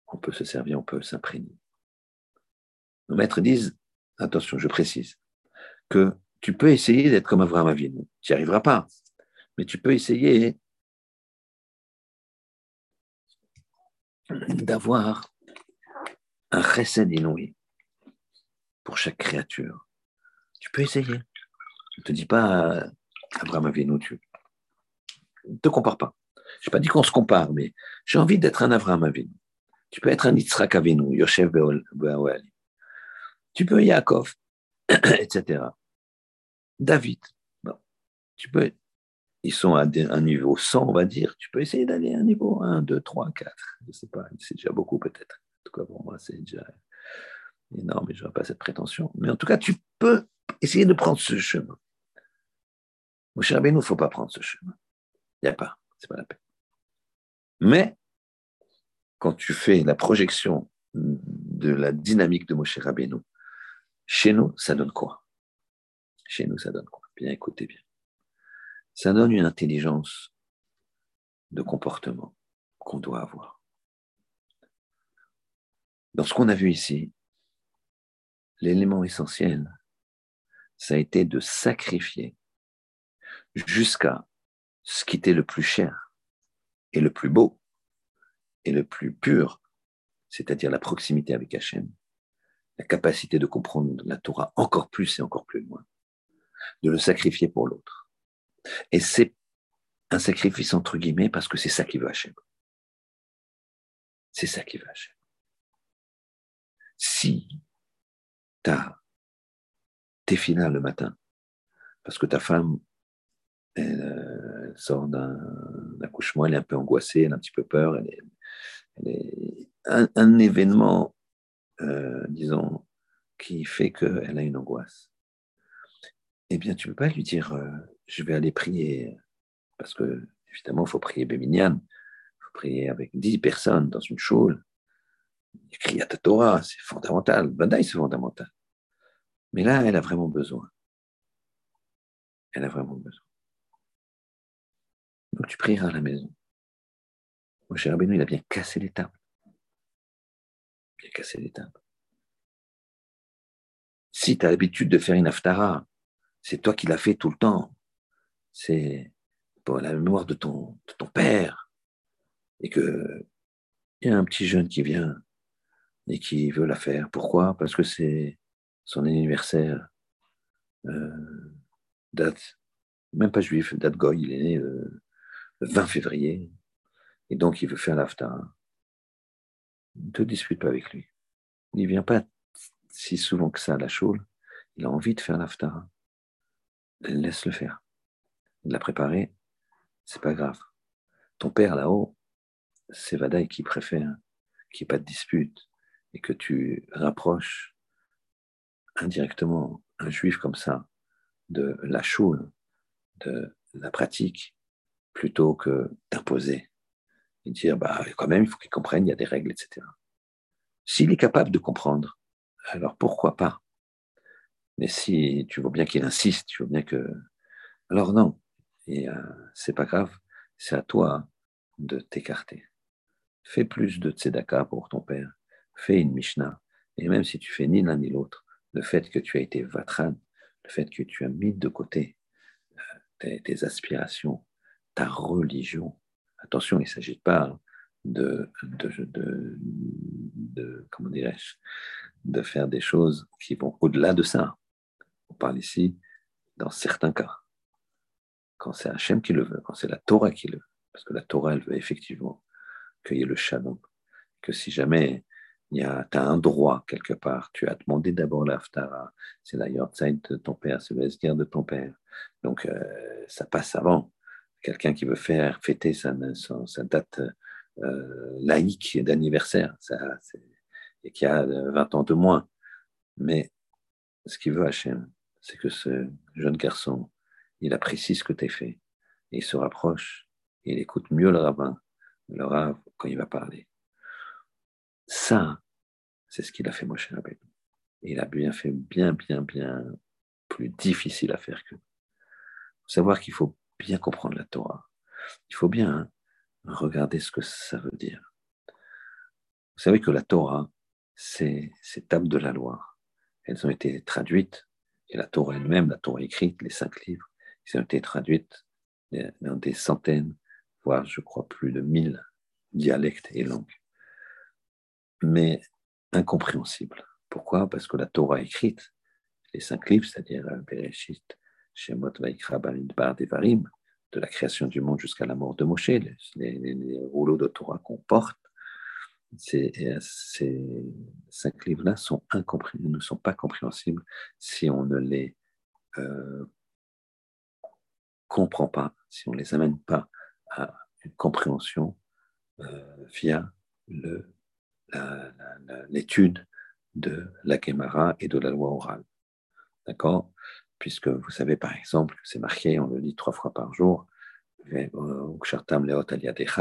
on peut se servir, on peut s'imprégner. Nos maîtres disent, attention, je précise, que tu peux essayer d'être comme Avraham Avinu. Tu n'y arriveras pas, mais tu peux essayer d'avoir un chesed inouï pour chaque créature. Tu peux essayer. Je ne te dis pas, Abraham Avinu, tu ne te compares pas. Je n'ai pas dit qu'on se compare, mais j'ai envie d'être un Abraham Avinu. Tu peux être un Yitzhak Avinu, Yoshev Be'awali. Tu peux Yaakov, <clears throat> etc. David. Tu peux, ils sont à un niveau 100, on va dire. Tu peux essayer d'aller à un niveau 1, 2, 3, 4. Je ne sais pas, c'est déjà beaucoup peut-être. En tout cas, pour moi, c'est déjà énorme et je n'aurai pas cette prétention. Mais en tout cas, tu peux essayer de prendre ce chemin. Mon cher il ne faut pas prendre ce chemin. Il n'y a pas, c'est pas la peine. Mais quand tu fais la projection de la dynamique de Moshe Rabbeinu, chez nous, ça donne quoi? Chez nous, ça donne quoi? Bien écoutez bien. Ça donne une intelligence de comportement qu'on doit avoir. Dans ce qu'on a vu ici, l'élément essentiel, ça a été de sacrifier jusqu'à ce qui était le plus cher et le plus beau et le plus pur, c'est-à-dire la proximité avec Hachem, la capacité de comprendre la Torah encore plus et encore plus loin, de le sacrifier pour l'autre. Et c'est un sacrifice entre guillemets parce que c'est ça qui veut Hachem. C'est ça qui veut Hachem. Si tu as tefila le matin, parce que ta femme, euh, sort d'un accouchement, elle est un peu angoissée, elle a un petit peu peur, elle est, un, événement, euh, disons, qui fait qu'elle a une angoisse. Eh bien, tu ne peux pas lui dire, euh, je vais aller prier, parce que, évidemment, il faut prier Béminian, il faut prier avec dix personnes dans une choule, ta Torah, c'est fondamental, Badaï, c'est fondamental. Mais là, elle a vraiment besoin. Elle a vraiment besoin. Donc tu prieras à la maison. Mon cher Rabbeinu, il a bien cassé les tables. Bien cassé les. Si tu as l'habitude de faire une aftara, c'est toi qui l'as fait tout le temps. C'est pour la mémoire de ton, de ton père. Et que il y a un petit jeune qui vient et qui veut la faire. Pourquoi? Parce que c'est son anniversaire, euh, date, même pas juif, date goy, il est né le, 20 février, et donc il veut faire l'aftar. Ne te dispute pas avec lui. Il ne vient pas si souvent que ça à la choule. Il a envie de faire l'aftar. Laisse-le faire. Il l'a préparé, c'est pas grave. Ton père là-haut, c'est Vadaï qui préfère qu'il n'y ait pas de dispute et que tu rapproches indirectement un juif comme ça de la choule, de la pratique, plutôt que d'imposer et dire, bah, quand même, il faut qu'il comprenne, il y a des règles, etc. S'il est capable de comprendre, alors pourquoi pas? Mais si tu vois bien qu'il insiste, tu vois bien que... Alors non, et euh, c'est pas grave, c'est à toi de t'écarter. Fais plus de tzedaka pour ton père, fais une Mishnah, et même si tu fais ni l'un ni l'autre, le fait que tu as été vatran, le fait que tu as mis de côté euh, tes, aspirations, ta religion. Attention, il ne s'agit pas de, de, de, comment de faire des choses qui vont au-delà de ça. On parle ici dans certains cas. Quand c'est Hachem qui le veut, quand c'est la Torah qui le veut, parce que la Torah, elle veut effectivement qu'il y ait le shalom, que si jamais tu as un droit quelque part. Tu as demandé d'abord l'Aftara. C'est la Yortzeit de ton père, c'est le Esguer de ton père. Donc, euh, ça passe avant. Quelqu'un qui veut faire fêter sa, date euh, laïque d'anniversaire et qui a 20 ans de moins. Mais ce qu'il veut Hachem, c'est que ce jeune garçon, il apprécie ce que tu as fait. Il se rapproche, il écoute mieux le rabbin, le rabbin quand il va parler. Ça, c'est ce qu'il a fait Moshe Rabbeinu. Il a bien fait bien, bien, bien plus difficile à faire que. Faut savoir qu'il faut bien comprendre la Torah. Il faut bien hein, regarder ce que ça veut dire. Vous savez que la Torah, c'est ces tables de la loi. Elles ont été traduites, et la Torah elle-même, la Torah écrite, les cinq livres, ils ont été traduites dans des centaines, voire je crois plus de mille dialectes et langues mais incompréhensible. Pourquoi? Parce que la Torah écrite, les cinq livres, c'est-à-dire euh, Bereshit, Shemot, Vaikra, Bamidbar, Devarim, de la création du monde jusqu'à la mort de Moshe, les, rouleaux de Torah qu'on porte, ces, ces cinq livres-là ne sont pas compréhensibles si on ne les euh, comprend pas, si on ne les amène pas à une compréhension euh, via l'étude de la Gemara et de la loi orale. D'accord? Puisque vous savez par exemple que c'est marqué, on le lit trois fois par jour,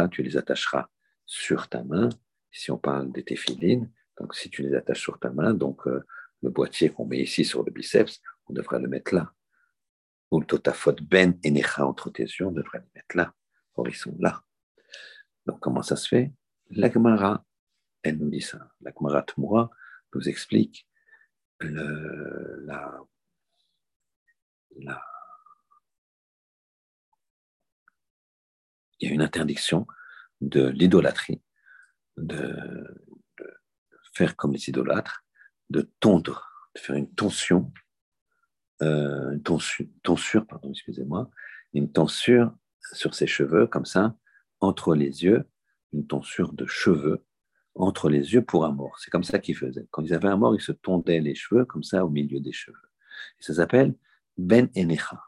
tu les attacheras sur ta main. Si on parle des téphilines, donc si tu les attaches sur ta main, donc euh, le boîtier qu'on met ici sur le biceps, on devrait le mettre là. Ou totafot ben et necha entre tes yeux, on devrait le mettre là. Sont là. Donc, comment ça se fait? La Gemara elle nous dit ça. La Kmarat Moura nous explique la, la, il y a une interdiction de l'idolâtrie, de, faire comme les idolâtres, de tondre, de faire une tension, euh, une tonsure, pardon, excusez-moi, une tonsure sur ses cheveux, comme ça, entre les yeux, une tonsure de cheveux entre les yeux pour un mort. C'est comme ça qu'ils faisaient. Quand ils avaient un mort, ils se tondaient les cheveux comme ça au milieu des cheveux. ça s'appelle Ben Enecha.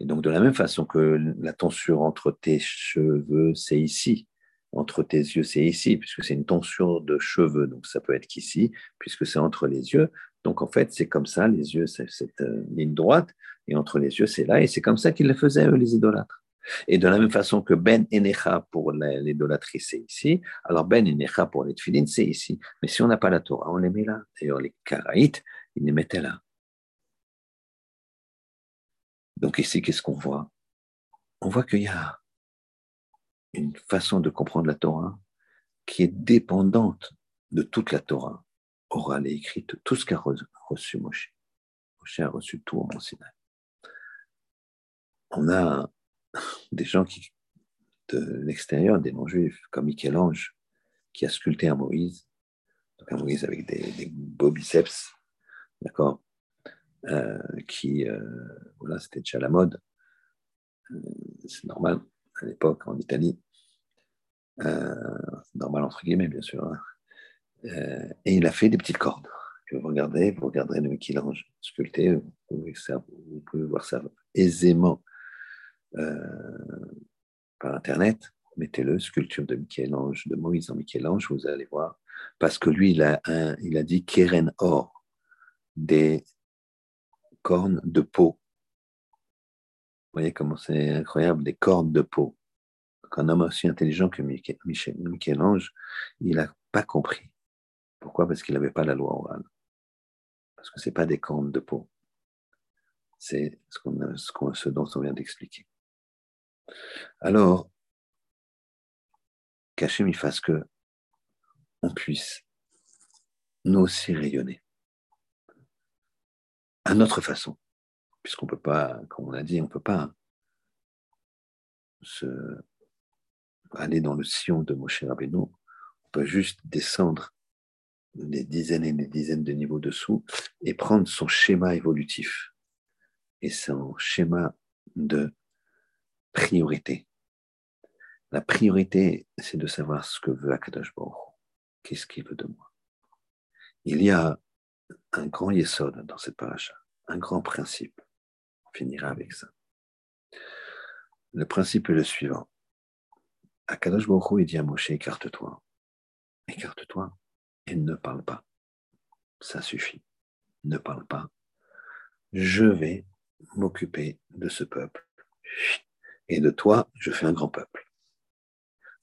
Et donc, de la même façon que la tonsure entre tes cheveux, c'est ici, entre tes yeux, c'est ici, puisque c'est une tonsure de cheveux, donc ça peut être qu'ici, puisque c'est entre les yeux. Donc, en fait, c'est comme ça, les yeux, c'est cette euh, ligne droite, et entre les yeux, c'est là, et c'est comme ça qu'ils le faisaient, eux, les idolâtres. Et de la même façon que Ben Enecha pour l'idolâtrie, c'est ici, alors Ben Enecha pour les tfilines, c'est ici. Mais si on n'a pas la Torah, on les met là. D'ailleurs, les Karaïtes, ils les mettaient là. Donc ici, qu'est-ce qu'on voit? On voit qu'il y a une façon de comprendre la Torah qui est dépendante de toute la Torah orale et écrite, tout ce qu'a reçu Moshe. Moshe a reçu tout Mont Sinaï. On a <laughs> des gens qui, de l'extérieur, des non-juifs, comme Michel-Ange, qui a sculpté un Moïse, donc un Moïse avec des, beaux biceps, d'accord, euh, qui, euh, voilà, c'était déjà la mode, euh, c'est normal à l'époque en Italie, normal entre guillemets bien sûr, hein. Et il a fait des petites cordes. vous regardez, vous regarderez le Michel-Ange sculpté, vous pouvez voir ça aisément euh, par Internet, mettez-le, sculpture de Michel-Ange, de Moïse en Michel-Ange, vous allez voir. Parce que lui, il a, il a dit Keren Or, des cornes de peau. Vous voyez comment c'est incroyable, des cornes de peau. un homme aussi intelligent que Michel-Ange, il n'a pas compris. Pourquoi? Parce qu'il n'avait pas la loi orale. Parce que ce n'est pas des cornes de peau. C'est ce, ce, ce dont on vient d'expliquer. Alors, qu'Hachem il fasse que on puisse nous aussi rayonner à notre façon, puisqu'on ne peut pas, comme on a dit, on ne peut pas se aller dans le sillon de Moshe Rabbeinu, on peut juste descendre des dizaines et des dizaines de niveaux dessous et prendre son schéma évolutif et son schéma de priorité. La priorité, c'est de savoir ce que veut Akadosh Baruch Qu'est-ce qu'il veut de moi? Il y a un grand yesod dans cette paracha, un grand principe. On finira avec ça. Le principe est le suivant. Akadosh Baruch il dit à Moshe, écarte-toi. Écarte-toi et ne parle pas. Ça suffit. Ne parle pas. Je vais m'occuper de ce peuple et de toi, je fais un grand peuple.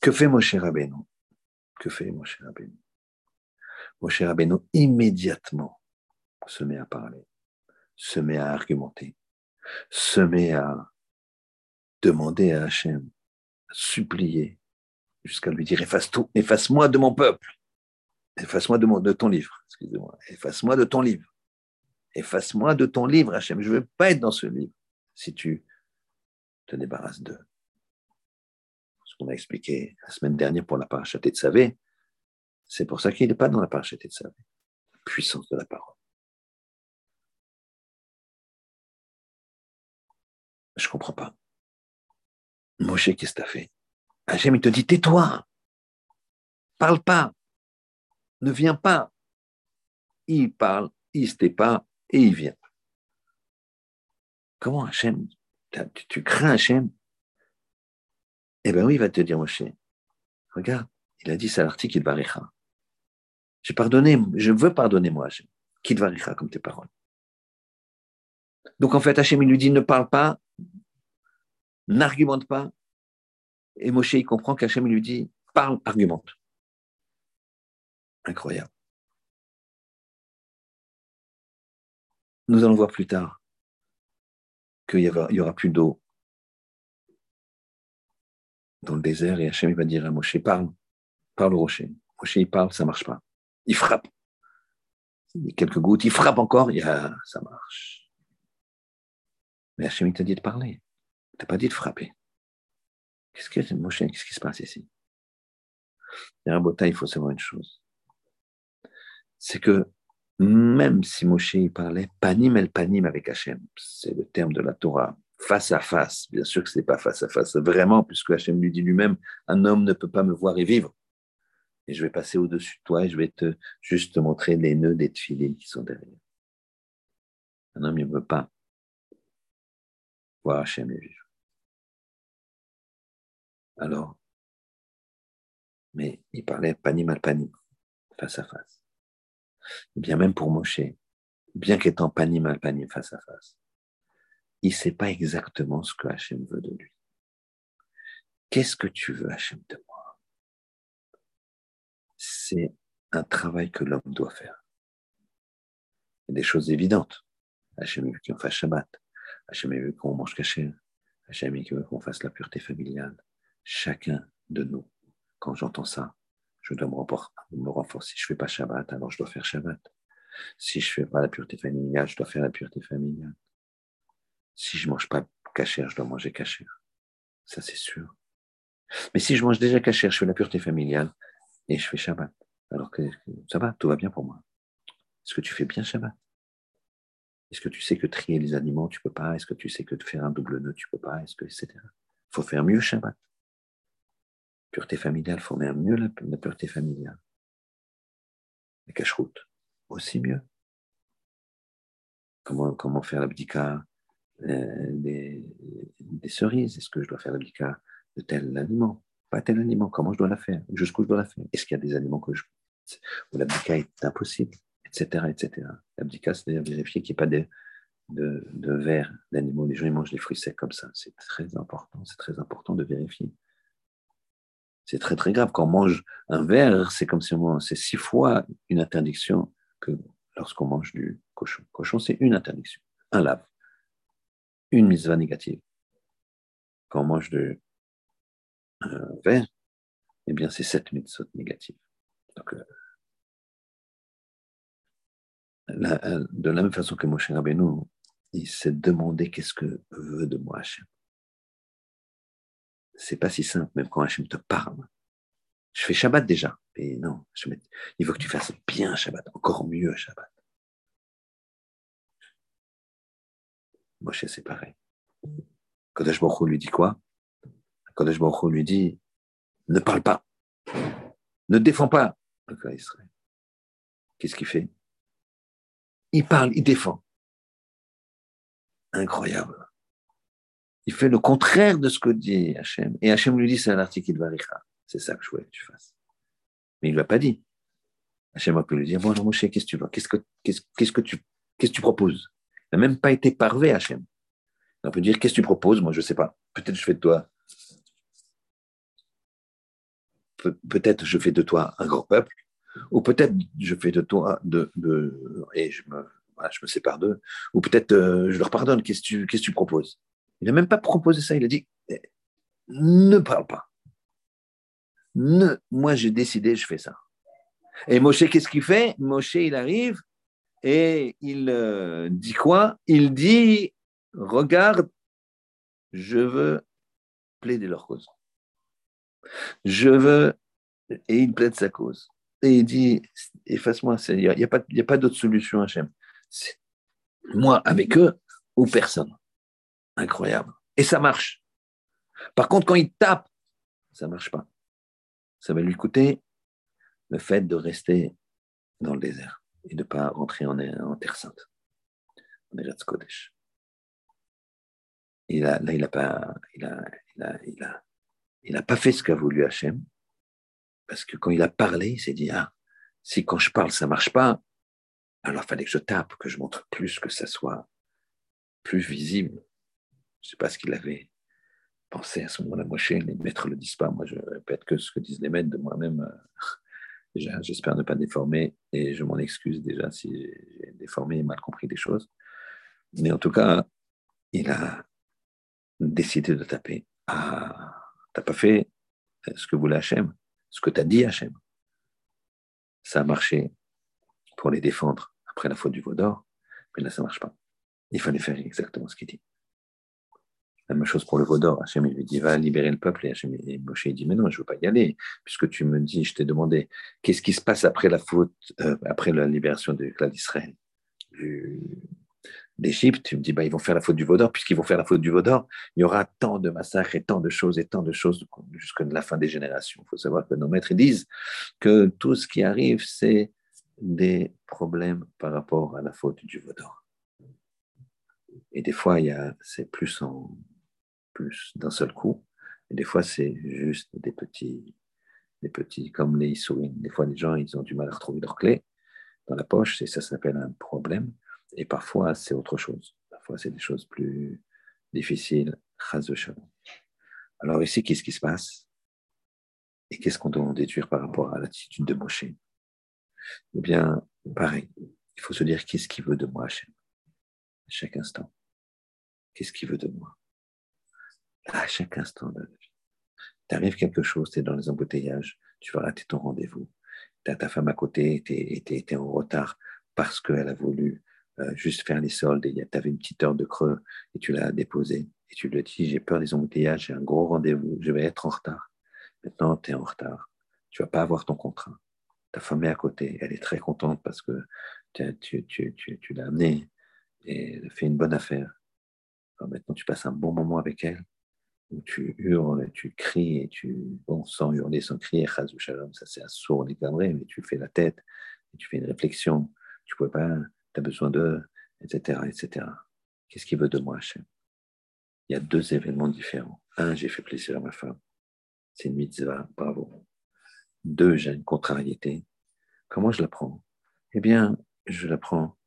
Que fait Moshe Rabbeinu Que fait Moshe Rabbeinu Moshe Rabbeinu immédiatement se met à parler, se met à argumenter, se met à demander à Hachem, supplier, jusqu'à lui dire efface tout, efface-moi de mon peuple, efface-moi de, de ton livre, excusez-moi, efface-moi de ton livre, efface-moi de ton livre, Hachem, je ne veux pas être dans ce livre. Si tu te débarrasse d'eux. Ce qu'on a expliqué la semaine dernière pour la parachatée de Savé, c'est pour ça qu'il n'est pas dans la parachatée de Savé. La puissance de la parole. Je ne comprends pas. Moshe, qu'est-ce que tu as fait? Hachem, il te dit tais-toi, parle pas, ne viens pas. Il parle, il se pas et il vient. Comment Hachem tu, crains Hachem? Eh bien oui, il va te dire Moshe. Regarde, il a dit ça l'article Kidvaricha. J'ai pardonné, je veux pardonner moi Hachem. Kidvaricha comme tes paroles. Donc en fait, Hachem, il lui dit ne parle pas, n'argumente pas. Et Moshe, il comprend qu'Hachem, lui dit parle, argumente. Incroyable. Nous allons voir plus tard qu'il n'y aura, plus d'eau dans le désert et Hachem va dire à Moshe, parle, parle au rocher. Moshe, il parle, ça ne marche pas. Il frappe. Il y a quelques gouttes, il frappe encore, il y a, ça marche. Mais Hachem, il t'a dit de parler. Il t'a pas dit de frapper. Qu'est-ce que Moshe, qu'est-ce qui se passe ici? Il y a un beau il faut savoir une chose. C'est que même si Moshe parlait panim el panim avec Hachem, c'est le terme de la Torah, face à face, bien sûr que ce n'est pas face à face, vraiment, puisque Hachem lui dit lui-même, un homme ne peut pas me voir et vivre. Et je vais passer au-dessus de toi et je vais te juste te montrer les nœuds des tefilines qui sont derrière. Un homme, ne veut pas voir Hachem et vivre. Alors, mais il parlait panim al panim, face à face. Bien même pour Moshe, bien qu'étant panim al panim, face à face, il ne sait pas exactement ce que Hachem veut de lui. Qu'est-ce que tu veux, Hachem, de moi? C'est un travail que l'homme doit faire. Il y a des choses évidentes. Hachem veut qu'on fasse Shabbat. Hachem veut qu'on mange caché. Hachem veut qu'on fasse la pureté familiale. Chacun de nous, quand j'entends ça, je dois me renforcer. Si je ne fais pas Shabbat, alors je dois faire Shabbat. Si je ne fais pas la pureté familiale, je dois faire la pureté familiale. Si je ne mange pas cachère, je dois manger cachère. Ça, c'est sûr. Mais si je mange déjà cachère, je fais la pureté familiale et je fais Shabbat. Alors que ça va, tout va bien pour moi. Est-ce que tu fais bien Shabbat? Est-ce que tu sais que trier les aliments, tu ne peux pas? Est-ce que tu sais que faire un double nœud, tu ne peux pas? Est-ce que, etc. Il faut faire mieux Shabbat. Pureté familiale, il faut faire mieux la, pureté familiale. La cache-route, aussi mieux. Comment, comment faire l'abdika euh, des, cerises? Est-ce que je dois faire l'abdika de tel aliment? Pas tel aliment. Comment je dois la faire? Jusqu'où je dois la faire? Est-ce qu'il y a des aliments que je, où l'abdika est impossible? Etc. etc. L'abdika, c'est-à-dire vérifier qu'il n'y ait pas de, de, de verre d'animaux. Les gens ils mangent des fruits secs comme ça. C'est très important. C'est très important de vérifier. C'est très très grave. Quand on mange un verre, c'est comme si on c'est six fois une interdiction que lorsqu'on mange du cochon. Cochon, c'est une interdiction. Un lave une mitzvah négative. Quand on mange de un verre, eh bien, c'est sept mitzvot négatives. Donc, euh, euh, de la même façon que Moshe Rabbeinu, il s'est demandé qu'est-ce que veut de moi Hachem. C'est pas si simple, même quand Hachem te parle. Je fais Shabbat déjà, mais non, il faut que tu fasses bien Shabbat, encore mieux Shabbat. Moshe, c'est pareil. Kodesh Baruch lui dit quoi? Kodesh Baruch lui dit ne parle pas, ne défends pas. Qu'est-ce qu'il fait? Il parle, il défend. Incroyable. Il fait le contraire de ce que dit Hachem. Et Hachem lui dit c'est un article Varicha. C'est ça que je voulais que tu fasses. Mais il ne l'a pas dit. Hachem a pu lui dire Bon, Moshe, qu'est-ce que tu veux? Qu'est-ce que, tu, proposes? N'a même pas été parvé Hachem. On peut dire, qu'est-ce que tu proposes? Moi, je ne sais pas. Peut-être je fais de toi. peut-être je fais de toi un grand peuple, ou peut-être je fais de toi de, et je me, je me sépare d'eux, ou peut-être euh, je leur pardonne. Qu'est-ce que tu proposes? Il n'a même pas proposé ça. Il a dit, eh, ne parle pas. Ne, moi, j'ai décidé, je fais ça. Et Moshe, qu'est-ce qu'il fait? Moshe, il arrive, et il euh, dit quoi? Il dit, regarde, je veux plaider leur cause. Je veux, et il plaide sa cause. Et il dit, efface-moi, il n'y a, pas, a pas d'autre solution, Hachem. Moi avec eux ou personne. Incroyable. Et ça marche. Par contre, quand il tape, ça ne marche pas. Ça va lui coûter le fait de rester dans le désert et de ne pas rentrer en, Terre Sainte, en Eretz Kodesh. Il a, là, il n'a pas, il a, il a, il a, pas fait ce qu'a voulu Hachem, parce que quand il a parlé, il s'est dit, ah, si quand je parle, ça marche pas, alors il fallait que je tape, que je montre plus, que ça soit plus visible. Je ne sais pas ce qu'il avait pensé à ce moment-là. Moi, les maîtres ne le disent pas. Moi, je répète que ce que disent les maîtres de moi-même. Euh, <laughs> j'espère ne pas déformer et je m'en excuse déjà si j'ai déformé et mal compris des choses. Mais en tout cas, il a décidé de taper. Ah, t'as pas fait ce que voulait Hachem, ce que tu as dit Hachem. Ça a marché pour les défendre après la faute du veau d'or, mais là, ça ne marche pas. Il fallait faire exactement ce qu'il dit. La même chose pour le Vaudor. Hachem lui dit va libérer le peuple. Et, Hachem, et Moshe dit mais non, je ne veux pas y aller. Puisque tu me dis, je t'ai demandé qu'est-ce qui se passe après la faute, euh, après la libération de clan d'Israël, d'Égypte? Tu me dis bah, ils vont faire la faute du Vaudor. Puisqu'ils vont faire la faute du Vaudor, il y aura tant de massacres et tant de choses et tant de choses jusqu'à la fin des générations. Il faut savoir que nos maîtres disent que tout ce qui arrive, c'est des problèmes par rapport à la faute du Vaudor. Et des fois, c'est plus en plus d'un seul coup. Et des fois, c'est juste des petits, des petits, comme les souris. Des fois, les gens, ils ont du mal à retrouver leur clé dans la poche, et ça s'appelle un problème. Et parfois, c'est autre chose. Parfois, c'est des choses plus difficiles. Alors ici, qu'est-ce qui se passe? Et qu'est-ce qu'on doit en déduire par rapport à l'attitude de Moshe? Eh bien, pareil, il faut se dire qu'est-ce qu'il veut de moi, Hachem, à chaque instant. Qu'est-ce qu'il veut de moi? À chaque instant de la vie. T'arrive quelque chose, tu es dans les embouteillages, tu vas rater ton rendez-vous. Tu as ta femme à côté, tu es, en retard parce qu'elle a voulu euh, juste faire les soldes et tu avais une petite heure de creux et tu l'as déposée et tu lui dis j'ai peur des embouteillages, j'ai un gros rendez-vous, je vais être en retard. Maintenant, tu es en retard. Tu vas pas avoir ton contrat. Ta femme est à côté, elle est très contente parce que tu, tu, l'as amenée et elle fait une bonne affaire. maintenant, tu passes un bon moment avec elle, où tu hurles, tu cries, et tu, bon, sans hurler, sans crier, ça c'est un sourd des mais tu fais la tête, tu fais une réflexion, tu peux pas, tu as besoin d'eux, etc., etc. Qu'est-ce qu'il veut de moi, Hachem? Il y a deux événements différents. Un, j'ai fait plaisir à ma femme. C'est une mitzvah, bravo. Deux, j'ai une contrariété. Comment je la prends? Eh bien, je l'apprends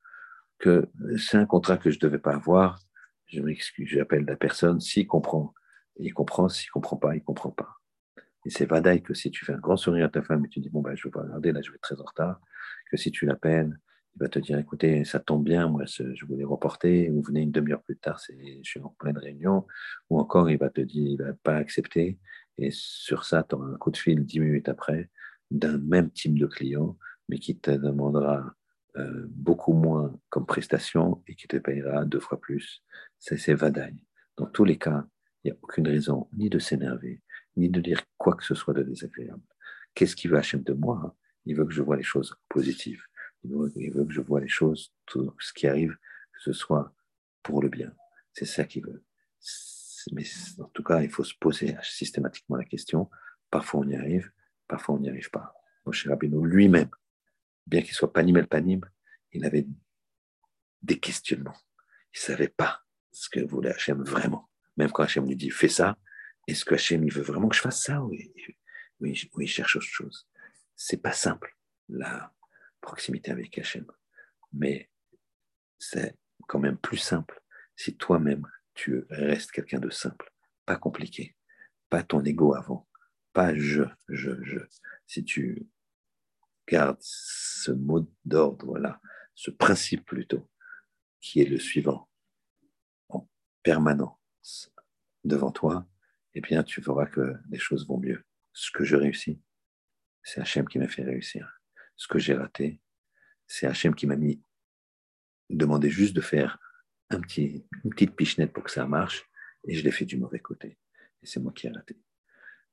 que c'est un contrat que je ne devais pas avoir. Je m'excuse, j'appelle la personne. S'il comprend, il comprend. S'il comprend pas, il comprend pas. Et c'est vadaille que si tu fais un grand sourire à ta femme et tu dis Bon, ben, je vais pas regarder, là, je vais être très en retard, que si tu l'appelles, il va te dire Écoutez, ça tombe bien, moi, je voulais reporter, vous venez une demi-heure plus tard, je suis en pleine réunion. Ou encore, il va te dire Il va pas accepter. Et sur ça, tu auras un coup de fil dix minutes après d'un même type de client, mais qui te demandera euh, beaucoup moins comme prestation et qui te payera deux fois plus. C'est vadaille. Dans tous les cas, il n'y a aucune raison ni de s'énerver, ni de dire quoi que ce soit de désagréable. Qu'est-ce qu'il veut Hachem de moi Il veut que je vois les choses positives. Il veut, que je vois les choses, tout ce qui arrive, que ce soit pour le bien. C'est ça qu'il veut. Mais en tout cas, il faut se poser systématiquement la question. Parfois on y arrive, parfois on n'y arrive pas. Moshe Rabbeinu lui-même bien qu'il soit panimel panim, il avait des questionnements. Il ne savait pas ce que voulait Hachem vraiment. Même quand Hachem lui dit fais ça, est-ce que Hachem il veut vraiment que je fasse ça ou il, cherche autre chose? C'est pas simple la proximité avec Hachem, mais c'est quand même plus simple si toi-même tu restes quelqu'un de simple, pas compliqué, pas ton ego avant, pas je, je, je. Si tu garde ce mot d'ordre, voilà, ce principe plutôt, qui est le suivant, en permanence devant toi, eh bien, tu verras que les choses vont mieux. Ce que je réussis, c'est Hachem qui m'a fait réussir. Ce que j'ai raté, c'est Hachem qui m'a mis, demandé juste de faire un petit, une petite pichenette pour que ça marche, et je l'ai fait du mauvais côté. Et c'est moi qui ai raté.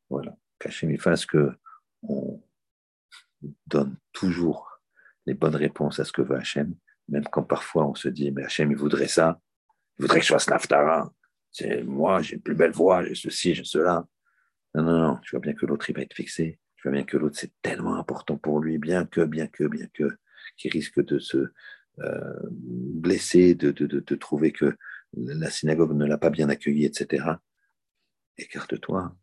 Voilà. Qu'Hachem il fasse que on, donne toujours les bonnes réponses à ce que veut Hachem, même quand parfois on se dit, mais Hachem, il voudrait ça, il voudrait que je fasse l'Aftara. C'est moi, j'ai une plus belle voix, j'ai ceci, j'ai cela. Non, non, non, tu vois bien que l'autre, il va être fixé. Tu vois bien que l'autre, c'est tellement important pour lui, bien que, bien que, bien que, qu'il risque de se euh, blesser, de, de, de, trouver que la synagogue ne l'a pas bien accueilli, etc. Écarte-toi,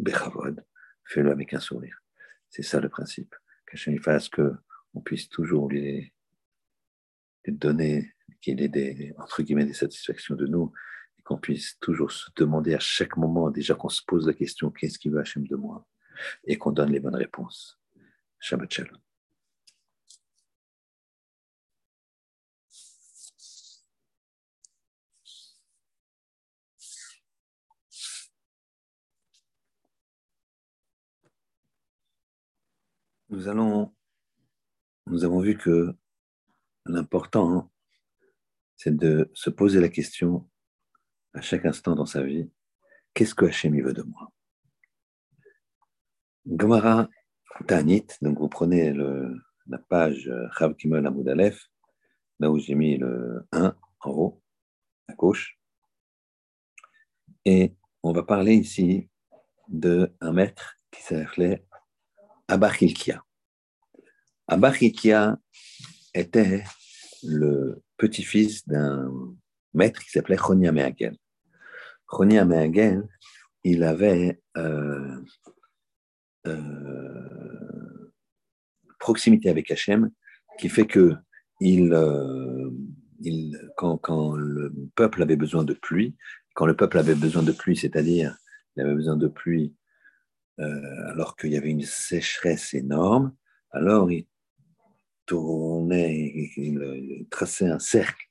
Bechavod, fais-le avec un sourire. C'est ça le principe. Qu'Hachem fasse qu'on puisse toujours lui, donner, qu'il ait des, entre guillemets, des satisfactions de nous, qu'on puisse toujours se demander à chaque moment, déjà qu'on se pose la question, qu'est-ce qu'il veut Hachem de moi? Et qu'on donne les bonnes réponses. Shabbat Shalom. nous allons, nous avons vu que l'important, hein, c'est de se poser la question à chaque instant dans sa vie, qu'est-ce que Hachem veut de moi? Gemara Tanit, donc vous prenez la page Chav Kimel Amoud Aleph, là où j'ai mis le 1 en haut, à gauche, et on va parler ici d'un maître qui s'appelait Abachilkia. Abachilkia était le petit-fils d'un maître qui s'appelait Chonia Mehagen. Chonia Mehagen, il avait euh, euh, proximité avec Hachem qui fait que il, euh, il, quand, quand, le peuple avait besoin de pluie, quand le peuple avait besoin de pluie, c'est-à-dire il avait besoin de pluie alors qu'il y avait une sécheresse énorme, alors il tournait, il traçait un cercle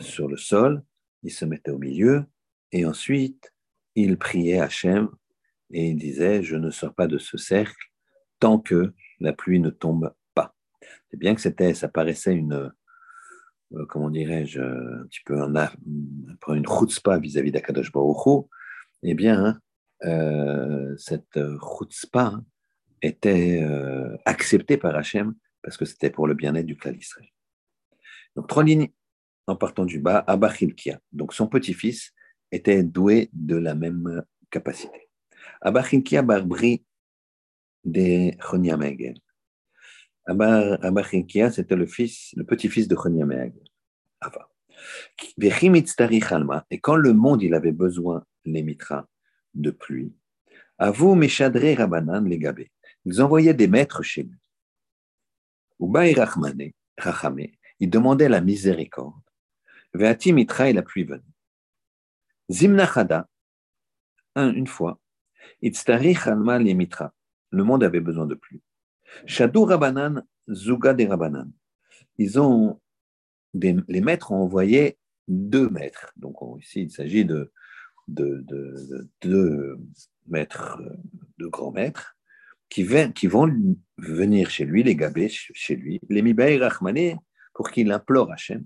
sur le sol, il se mettait au milieu, et ensuite il priait Hachem et il disait Je ne sors pas de ce cercle tant que la pluie ne tombe pas. C'est bien que c'était, ça paraissait une, euh, comment dirais-je, un petit peu un, une chutzpah vis-à-vis d'Akadosh Baruch eh bien, hein, euh, cette chutzpah était euh, acceptée par Hachem parce que c'était pour le bien-être du clan d'Israël. Donc, trois lignes en partant du bas, Abba Donc, son petit-fils était doué de la même capacité. Abba Barbri de Chonia Megel. Abba c'était le fils, le petit-fils de Chonia Megel. Et quand le monde il avait besoin, les mitras, de pluie, à vous, Meshadre Rabanan, les gabés, ils envoyaient des maîtres chez lui. Ubaï Rachmane, Rachame, il demandait la miséricorde. Veati Mitra et la pluie venait. Zimnachada, un, une fois, Itztari Chalma les Mitra, le monde avait besoin de pluie. Shadou Rabanan, Zuga des Rabanan. Ils ont, les maîtres ont envoyé deux maîtres. Donc ici, il s'agit de deux de, de, maîtres, de grands maîtres, qui, vont venir chez lui, les gabés chez lui, les Mibaï Rachmané, pour qu'il implore Hachem,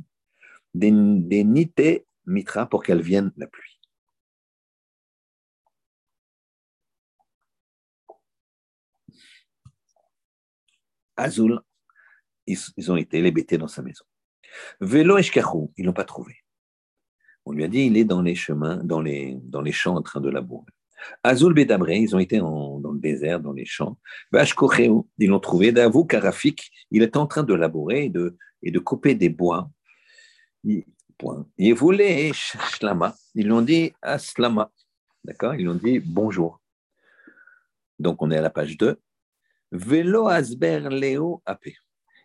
des, des Nité Mitra pour qu'elle vienne la pluie. Azul, ils, ont été les bêtés dans sa maison. Vélo Eshkachou, ils ne l'ont pas trouvé. On lui a dit, il est dans les chemins, dans les, dans les champs en train de labourer. Azul Bedabré, ils ont été dans le désert, dans les champs. ils l'ont trouvé. Davou Karafik, il était en train de labourer et de, et de couper des bois. Point. Ils voulaient Shlama, ils l'ont dit Aslama. D'accord? Ils l'ont dit bonjour. Donc on est à la page 2. Velo Asber Leo.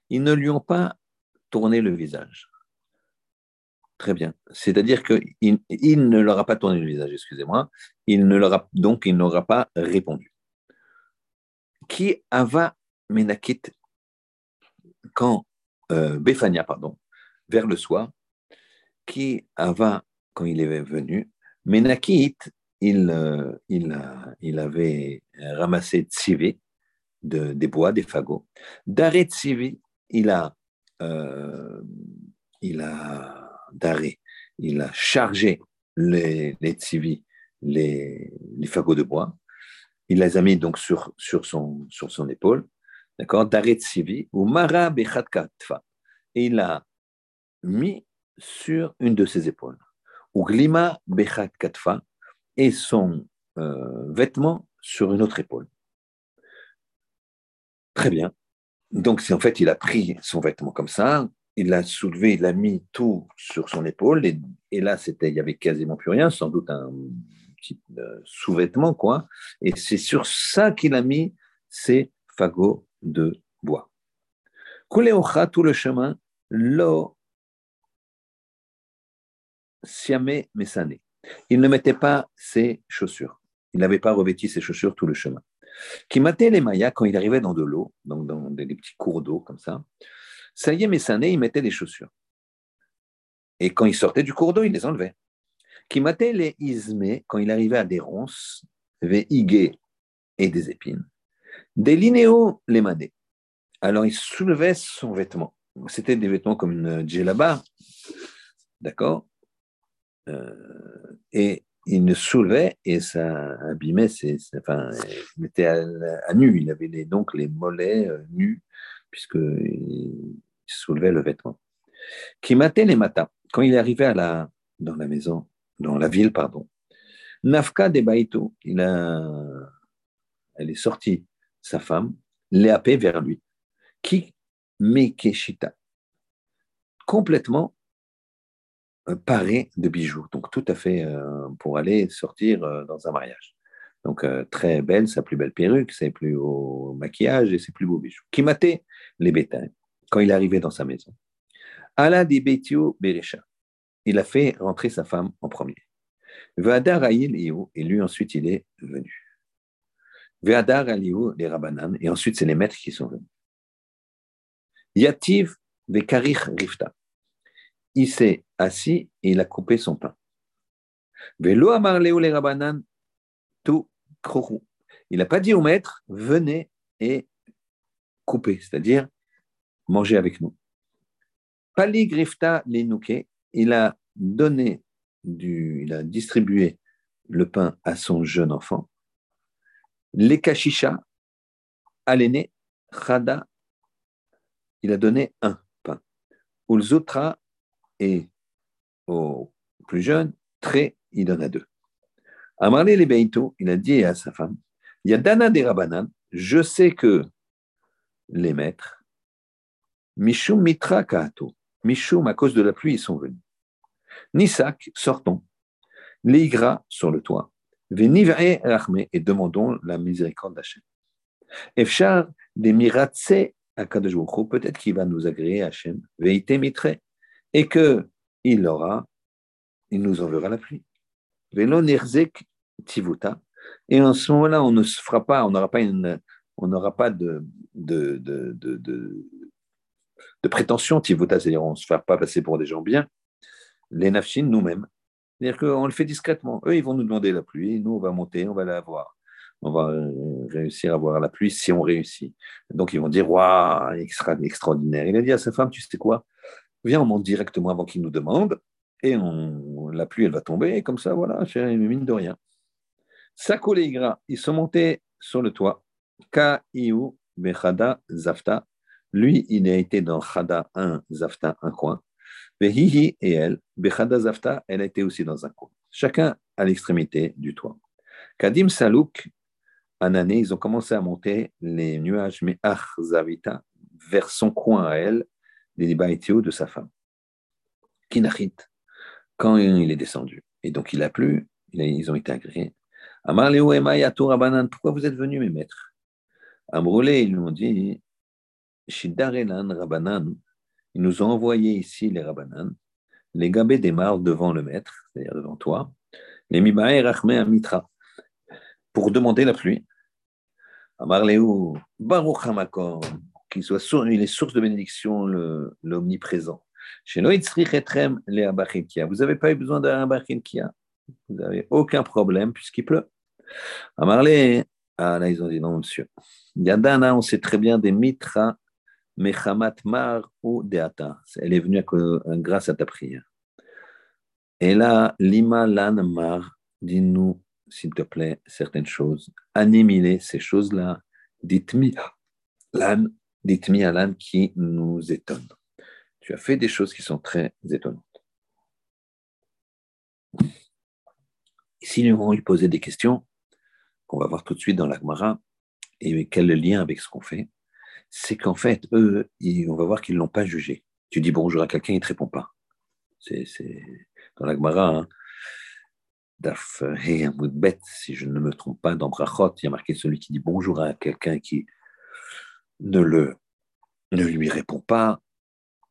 Ils ne lui ont pas tourné le visage. Très bien. C'est-à-dire qu'il il ne leur a pas tourné le visage, excusez-moi. Il ne leur donc il n'aura pas répondu. Qui ava menakit quand euh, pardon, vers le soir, qui ava quand il est venu, menakit, il, euh, il, il avait ramassé tsivi, de, des bois, des fagots. D'arrêt tsivi, il a, euh, il a il a chargé les, les les, les, fagots de bois. Il les a mis donc sur, sur, son, sur son épaule, d'accord, tsivi, ou mara katfa. Et il a mis sur une de ses épaules, ou glima bechat katfa, et son euh, vêtement sur une autre épaule. Très bien. Donc, en fait, il a pris son vêtement comme ça, il l'a soulevé, il a mis tout sur son épaule, et, là, c'était, il y avait quasiment plus rien, sans doute un petit euh, sous-vêtement, quoi. Et c'est sur ça qu'il a mis ses fagots de bois. Kuleocha, tout le chemin, lo siame mesane. Il ne mettait pas ses chaussures. Il n'avait pas revêti ses chaussures tout le chemin. Qui matait les mayas quand il arrivait dans de l'eau, donc dans des petits cours d'eau comme ça. Ça y est, Messané, il mettait les chaussures. Et quand il sortait du cours d'eau, il les enlevait. Qui matait les ismés, quand il arrivait à des ronces, des higués et des épines. Des linéos les manés. Alors il soulevait son vêtement. C'était des vêtements comme une djellaba, d'accord? Euh, Et il ne soulevait et ça abîmait ses, enfin, il était à, nu, il avait donc les mollets euh, nus puisqu'il soulevait le vêtement. Matait les matins, quand il arrivé à la, dans la maison, dans la ville, pardon, Nafka de Baito, il a, elle est sortie, sa femme, léapé vers lui, qui Mekeshita, complètement paré de bijoux, donc tout à fait pour aller sortir dans un mariage. Donc, très belle, sa plus belle perruque, ses plus beau maquillage et ses plus beaux bijoux. Qui matait les bétails quand il arrivé dans sa maison. Allah di. Il a fait rentrer sa femme en premier. Ve'adar et lui ensuite il est venu. Ve'adar les Rabanan, et ensuite c'est les maîtres qui sont venus. Yativ Ve'karich Rifta. Il s'est assis et il a coupé son pain. Ve'lo amar les Rabanan, tout il n'a pas dit au maître, venez et coupez, c'est-à-dire mangez avec nous. Pali Grifta Lenouke, il a donné, du, il a distribué le pain à son jeune enfant. Les kashisha, à l'aîné, il a donné un pain. Ulzutra, et au plus jeune, Tré, il en a deux. Amarle les Beito, il a dit à sa femme, il y a Dana des Rabanan, je sais que les maîtres, Mishum Mitra Kaato, Mishum, à cause de la pluie, ils sont venus. Nisak, sortons. Leigra, sur le toit. Venivre Rachme, et demandons la miséricorde d'Hachem. Efchar, des miratse à peut-être qu'il va nous agréer Hachem. Veite Mitre, et que il aura, il nous enverra la pluie. Tivuta. Et en ce moment-là, on ne se fera pas, on n'aura pas une, on n'aura pas de, de, de, de, de prétention Tivuta, c'est-à-dire on ne se fera pas passer pour des gens bien. Les nafshin, nous-mêmes. C'est-à-dire qu'on le fait discrètement. Eux, ils vont nous demander la pluie, nous, on va monter, on va la voir. On va euh, réussir à voir la pluie si on réussit. Donc, ils vont dire Waouh, extra, extraordinaire. Il a dit à sa femme Tu sais quoi? Viens, on monte directement avant qu'ils nous demandent et la pluie, elle va tomber, comme ça, voilà, mine de rien. Sakoleigra, ils sont montés sur le toit. Ka-iu bechada zafta. Lui, il a été dans Chada 1, Zafta, un coin. Behihi et elle, Bechada Zafta, elle a été aussi dans un coin. Chacun à l'extrémité du toit. Kadim Salouk, Anané, ils ont commencé à monter les nuages, mais Ach Zavita, vers son coin à elle, des de sa femme. Kinachit, quand il est descendu. Et donc il a plu, ils ont été agréés. Amar pourquoi vous êtes venus, mes maîtres? Amroulé, ils nous ont dit, Shidarelan Rabanan, ils nous ont envoyé ici les Rabanan, les Gabé démarrent devant le maître, c'est-à-dire devant toi, les Mibae Rachme Amitra, pour demander la pluie. Amar Baruch qu'il soit source, il est source de bénédiction, l'omniprésent. Vous n'avez pas eu besoin d'un Kia? Vous n'avez aucun problème puisqu'il pleut. À Marley, ah là, ils ont dit non, monsieur. Yadana, on sait très bien des mitra, mechamat mar ou deata. Elle est venue grâce à ta prière. Et là, lima lan mar, dis-nous, s'il te plaît, certaines choses. Animez ces choses-là. Dites-moi <gasps> lan, dites-moi lan qui nous étonne tu as fait des choses qui sont très étonnantes. Ici, nous allons lui poser des questions qu'on va voir tout de suite dans l'Agmara et quel est le lien avec ce qu'on fait. C'est qu'en fait, eux, on va voir qu'ils ne l'ont pas jugé. Tu dis bonjour à quelqu'un, il ne te répond pas. C'est dans l'Agmara, hein, Daf bête, si je ne me trompe pas, dans Brachot, il y a marqué celui qui dit bonjour à quelqu'un qui ne, le, ne lui répond pas,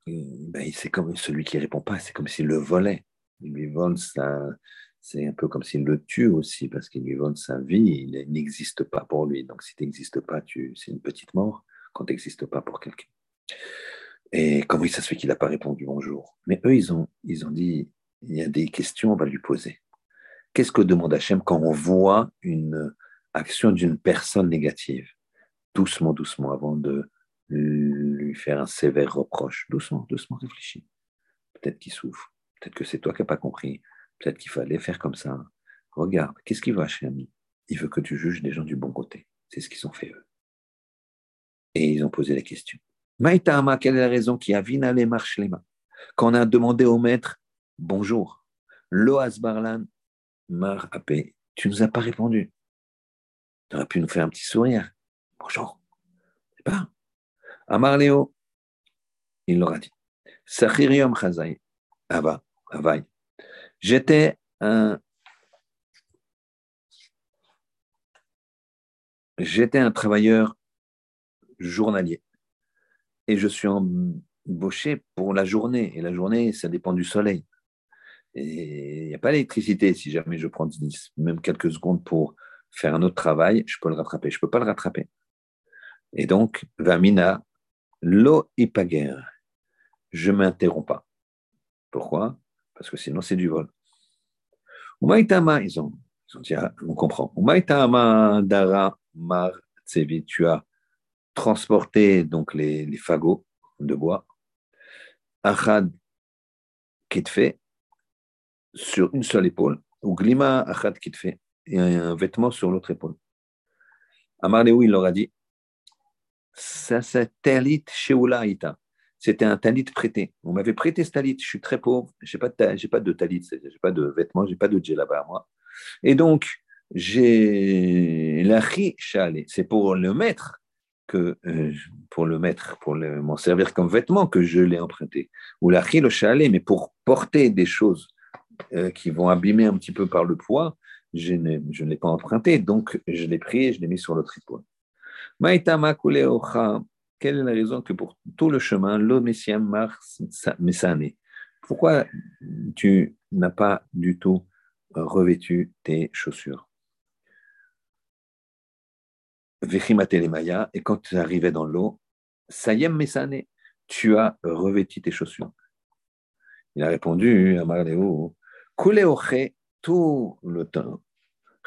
ben, c'est comme celui qui répond pas, c'est comme s'il le volait. Il lui vole c'est un peu comme s'il le tue aussi, parce qu'il lui vole sa vie, il n'existe pas pour lui. Donc si tu n'existes pas, c'est une petite mort quand tu n'existes pas pour quelqu'un. Et comment ça se fait qu'il n'a pas répondu bonjour? Mais eux, ils ont, ils ont dit, il y a des questions, on va lui poser. Qu'est-ce que demande Hachem quand on voit une action d'une personne négative? Doucement, doucement, avant de lui faire un sévère reproche. Doucement, doucement réfléchis. Peut-être qu'il souffre. Peut-être que c'est toi qui n'as pas compris. Peut-être qu'il fallait faire comme ça. Regarde, qu'est-ce qu'il veut, ami? Il veut que tu juges les gens du bon côté. C'est ce qu'ils ont fait eux. Et ils ont posé la question. Maïtama, quelle est la raison qui a vinalé marche les mains Quand on a demandé au maître bonjour, Loas Barlan, Mar Apé, tu nous as pas répondu. Tu aurais pu nous faire un petit sourire. Bonjour. C'est pas. Amar Léo, il leur a dit Sachirium Chazai, Ava. J'étais un J'étais un travailleur journalier et je suis embauché pour la journée. Et la journée, ça dépend du soleil. Et il n'y a pas d'électricité si jamais je prends même quelques secondes pour faire un autre travail, je peux le rattraper. Je ne peux pas le rattraper. Et donc, Vamina, lo ipager. Je m'interromps pas. Pourquoi? Parce que sinon, c'est du vol. Umaitama, ils ont, dit, ah, on comprend. Umaitama dara mar tsevi, tu as transporté donc les, fagots de bois. Achad kitfe, sur une seule épaule. Ou glima achad kitfe, et un vêtement sur l'autre épaule. Amar il leur a dit, ça c'est talit sheula ita. C'était un talit prêté. On m'avait prêté ce talit. Je suis très pauvre. De, j'ai pas de talit. J'ai pas de vêtements. J'ai pas de djellaba à moi. Et donc, j'ai l'achri chalé. C'est pour le mettre que, euh, pour le mettre, pour m'en servir comme vêtement que je l'ai emprunté. Ou l'achri le chalé, mais pour porter des choses euh, qui vont abîmer un petit peu par le poids, je ne, je l'ai pas emprunté. Donc, je l'ai pris et je l'ai mis sur l'autre épaule. Quelle est la raison que pour tout le chemin, l'homme mars mesane Pourquoi tu n'as pas du tout revêtu tes chaussures? Et quand tu arrivais dans l'eau, Sayem Mesane, tu as revêtu tes chaussures. Il a répondu à Marléo, tout le temps,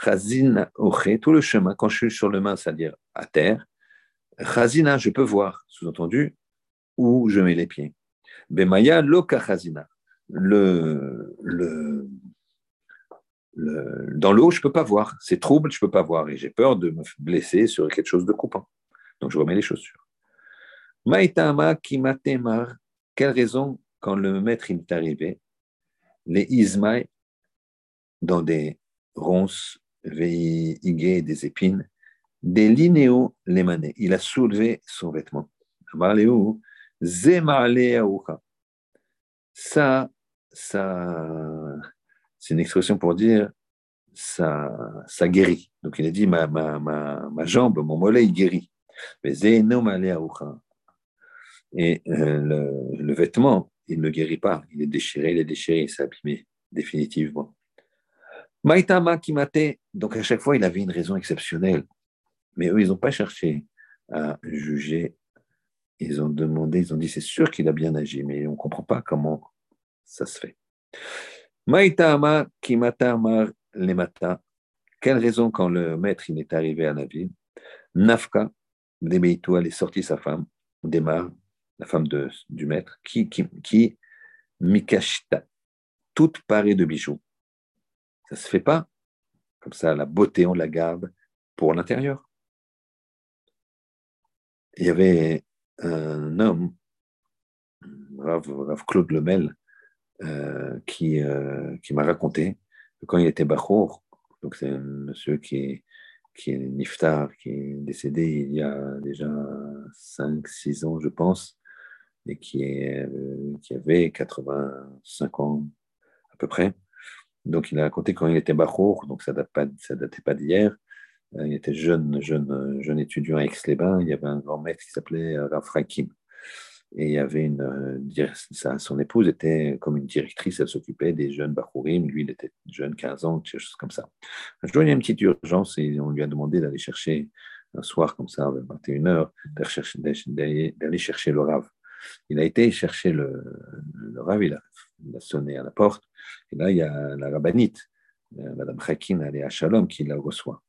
Chazin tout le chemin, quand je suis sur le main, c'est-à-dire à terre, Chazina, je peux voir, sous-entendu, où je mets les pieds. Bemaya loka chazina. Le, le, le, dans l'eau, je ne peux pas voir. C'est trouble, je ne peux pas voir. Et j'ai peur de me blesser sur quelque chose de coupant. Donc je remets les chaussures. Maïtama kimatemar. Quelle raison, quand le maître est arrivé, les ismaï, dans des ronces, des épines, Il a soulevé son vêtement. Ça, ça, c'est une expression pour dire ça, ça guérit. Donc il a dit ma, jambe, mon mollet, guérit. Et euh, le, le, vêtement, il ne guérit pas. Il est déchiré, il est déchiré, il s'est abîmé définitivement. Maïtama Kimate, donc à chaque fois, il avait une raison exceptionnelle. Mais eux, ils n'ont pas cherché à juger. Ils ont demandé, ils ont dit, c'est sûr qu'il a bien agi, mais on ne comprend pas comment ça se fait. Maïtama kimata lemata. Quelle raison quand le maître il est arrivé à la ville? Nafka, Demeitou, elle est sortie sa femme, Demar, la femme de, du maître, qui, qui, qui? Mikashita, toute parée de bijoux. Ça ne se fait pas. Comme ça, la beauté, on la garde pour l'intérieur il y avait un homme, Rav, Claude Lemel, euh, qui, euh, qui m'a raconté que quand il était Bachour, donc c'est un monsieur qui est, qui est niftar, qui est décédé il y a déjà 5-6 ans, je pense, et qui, est, euh, qui avait 85 ans à peu près. Donc il a raconté quand il était Bachour, donc ça ne datait pas d'hier, il était jeune, jeune, jeune étudiant à Aix-les-Bains. Il y avait un grand maître qui s'appelait euh, Rav Et il y avait une, euh, son épouse était comme une directrice, elle s'occupait des jeunes Bachurim. Lui, il était jeune, 15 ans, quelque chose comme ça. Un jour, il y a une petite urgence et on lui a demandé d'aller chercher un soir comme ça, vers 21h, d'aller chercher le Rav. Il a été chercher le, le Rav, il il a, sonné à la porte. Et là, il y a la rabbinite, euh, Madame Hakin, elle est à Shalom, qui la reçoit.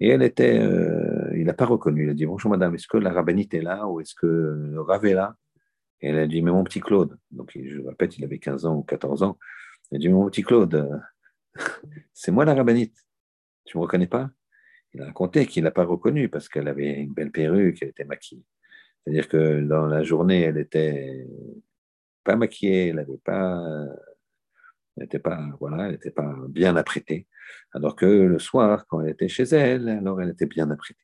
Et elle était, euh, il n'a pas reconnu. Il a dit Bonjour madame, est-ce que la rabbinite est là ou est-ce que le Rav est là? Et elle a dit Mais mon petit Claude, donc je répète, il avait 15 ans ou 14 ans. Il a dit Mon petit Claude, euh, <laughs> c'est moi la rabbinite. Tu ne me reconnais pas? Il a raconté qu'il n'a pas reconnu parce qu'elle avait une belle perruque, elle était maquillée. C'est-à-dire que dans la journée, elle était pas maquillée, elle n'avait pas elle n'était pas, voilà, elle pas bien apprêtée. Alors que le soir, quand elle était chez elle, alors elle était bien apprêtée.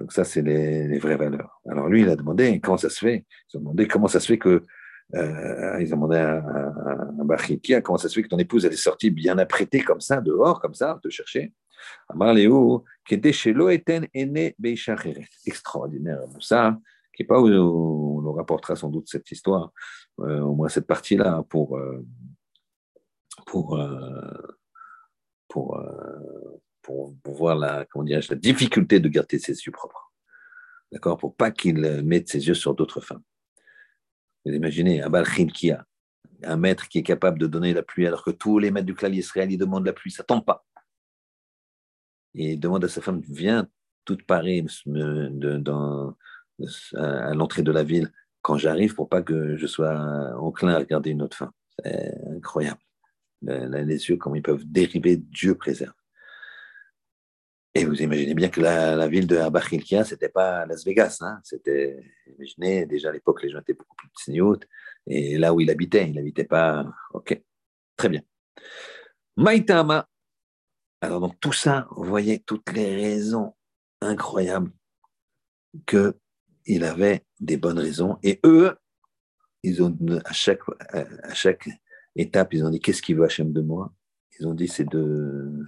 Donc ça, c'est les, vraies valeurs. Alors lui, il a demandé comment ça se fait? Il a demandé comment ça se fait que euh, ils ont demandé à, à, comment ça se fait que ton épouse elle est sortie bien apprêtée comme ça, dehors, comme ça, te chercher? Amar Léo, qui était chez Loeten, aîné Extraordinaire, ça, qui pas où on rapportera sans doute cette histoire, euh, au moins cette partie-là, pour, euh, pour, pour, pour, voir la, comment la difficulté de garder ses yeux propres. D'accord? Pour pas qu'il mette ses yeux sur d'autres femmes. Vous imaginez, un a un maître qui est capable de donner la pluie alors que tous les maîtres du clan Israël ils demandent la pluie, ça tombe pas. Il demande à sa femme, viens toute parée à l'entrée de la ville quand j'arrive pour pas que je sois enclin à regarder une autre femme. C'est incroyable. Les yeux, comment ils peuvent dériver, Dieu préserve. Et vous imaginez bien que la, ville de Abachilkia, ce n'était pas Las Vegas. Hein. C'était, imaginez, déjà à l'époque, les gens étaient beaucoup plus tsniout. Et là où il habitait, il n'habitait pas. OK, très bien. Maïtama. Alors, donc, tout ça, vous voyez toutes les raisons incroyables qu'il avait des bonnes raisons. Et eux, ils ont, à chaque, à chaque étape, ils ont dit Qu'est-ce qu'il veut Hachem de moi? Ils ont dit C'est de,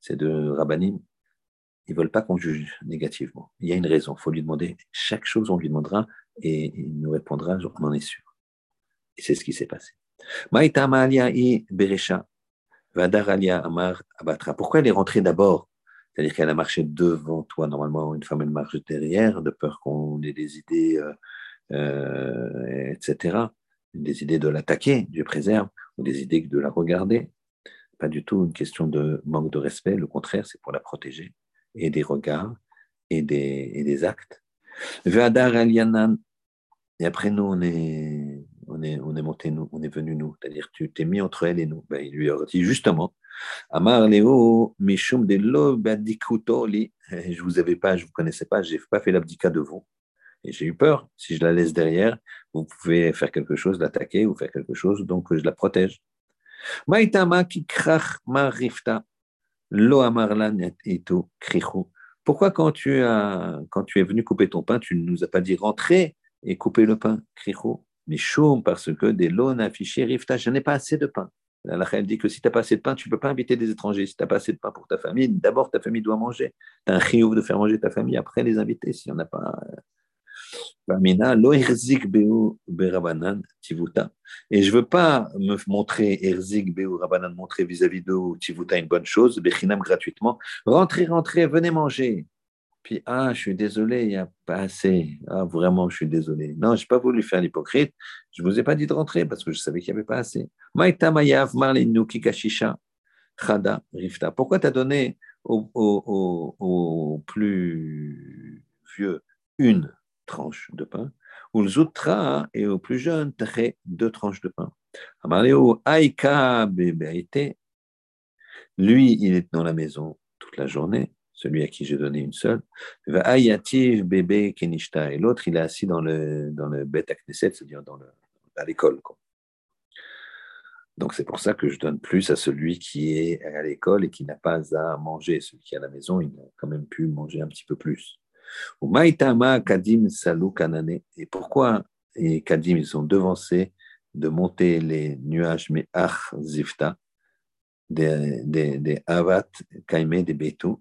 c'est de Rabbanim ils ne veulent pas qu'on juge négativement. Il y a une raison. Il faut lui demander chaque chose, on lui demandera et il nous répondra, on en est sûr. Et c'est ce qui s'est passé. Pourquoi elle est rentrée d'abord? C'est-à-dire qu'elle a marché devant toi. Normalement, une femme, elle marche derrière, de peur qu'on ait des idées, euh, euh, etc. Des idées de l'attaquer, Dieu préserve, ou des idées de la regarder. Pas du tout une question de manque de respect, le contraire, c'est pour la protéger et des regards et des, et des actes. Et après, nous, on est, on est, on est monté, nous, on est venu, nous. C'est-à-dire, tu t'es mis entre elle et nous. Ben, il lui a dit justement, Amar Léo, Mishum de Je vous avais pas, je vous connaissais pas, j'ai pas fait l'abdicat de vous. Et j'ai eu peur. Si je la laisse derrière, vous pouvez faire quelque chose, l'attaquer ou faire quelque chose, donc je la protège. Pourquoi quand tu, as, quand tu es venu couper ton pain, tu ne nous as pas dit rentrer et couper le pain Mais choum, parce que des lots affichés rifta, je n'ai pas assez de pain. La elle dit que si tu n'as pas assez de pain, tu ne peux pas inviter des étrangers. Si tu n'as pas assez de pain pour ta famille, d'abord ta famille doit manger. Tu as un chiouf de faire manger ta famille, après les inviter. S'il n'y en a pas, et je ne veux pas me montrer montrer vis-à-vis de Tivuta une bonne chose, gratuitement. Rentrez, rentrez, venez manger. Puis, ah, je suis désolé, il n'y a pas assez. Ah, vraiment, je suis désolé. Non, je n'ai pas voulu faire l'hypocrite. Je ne vous ai pas dit de rentrer parce que je savais qu'il n'y avait pas assez. Maïta Mayav, Kikashisha, Rifta. Pourquoi tu as donné au, au, au plus vieux une tranches de pain. Zoutra, et au plus jeune, deux tranches de pain. Lui, il est dans la maison toute la journée, celui à qui j'ai donné une seule. Ayativ, bébé, kenishta, et l'autre, il est assis dans le, dans le bet c'est-à-dire dans le, à l'école. Donc c'est pour ça que je donne plus à celui qui est à l'école et qui n'a pas à manger. Celui qui est à la maison, il a quand même pu manger un petit peu plus. Kadim Salou Kanane. Et pourquoi et Kadim, ils sont devancés de monter les nuages, mais Ach Zifta, des, Avat Kaime, des Betou,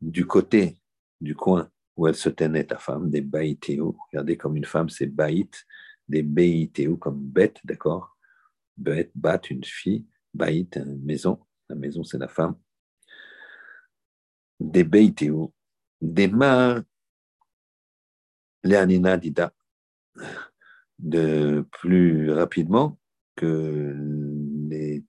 du côté, du coin où elle se tenait, ta femme, des Baïtéou. Regardez comme une femme, c'est Baït, des Baïtéou, comme bête, d'accord? Bête, bat, une fille, Baït, maison. La maison, c'est la femme. Des Baïtéou, des Mar Léanina Dida de plus rapidement que les,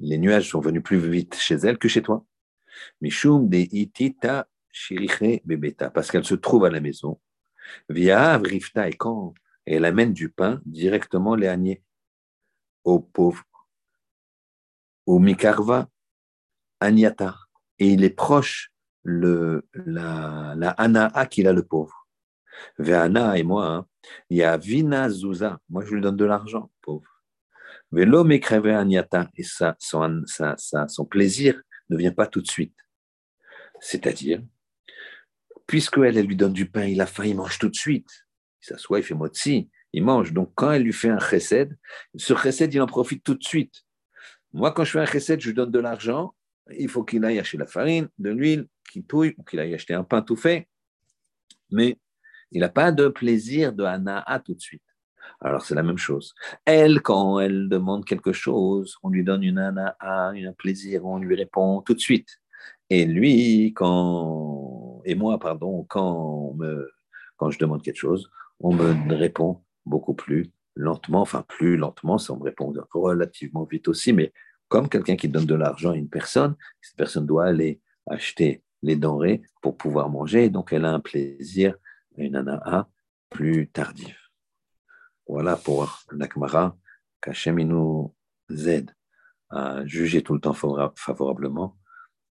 nuages sont venus plus vite chez elle que chez toi. Mishum de itita shiriche bebeta, parce qu'elle se trouve à la maison. Via Rifta, et quand elle amène du pain directement les aux pauvres, au Mikarva, Aniata et il est proche le, la, la Anaa qu'il a le pauvre. Ve'ana et moi, hein, il y a Vina Zouza, moi je lui donne de l'argent, pauvre. l'homme écrivait Aniata, et ça, son, son plaisir ne vient pas tout de suite. C'est-à-dire, puisque elle, lui donne du pain, il a faim, il mange tout de suite. Il s'assoit, il fait motzi, il mange. Donc, quand elle lui fait un chesed, ce chesed, il en profite tout de suite. Moi, quand je fais un chesed, je lui donne de l'argent, il faut qu'il aille acheter la farine, de l'huile, qu'il touille, ou qu'il aille acheter un pain tout fait. Mais il n'a pas de plaisir de Hana'a tout de suite. Alors c'est la même chose. Elle, quand elle demande quelque chose, on lui donne une Hana'a, un plaisir, on lui répond tout de suite. Et lui, quand, et moi, pardon, quand, me, quand je demande quelque chose, on me répond beaucoup plus lentement, enfin plus lentement, ça me répond relativement vite aussi, mais comme quelqu'un qui donne de l'argent à une personne, cette personne doit aller acheter les denrées pour pouvoir manger, donc elle a un plaisir, une ana'a plus tardive. Voilà pour l'Akmara, qu'Hachem nous aide à juger tout le temps favorablement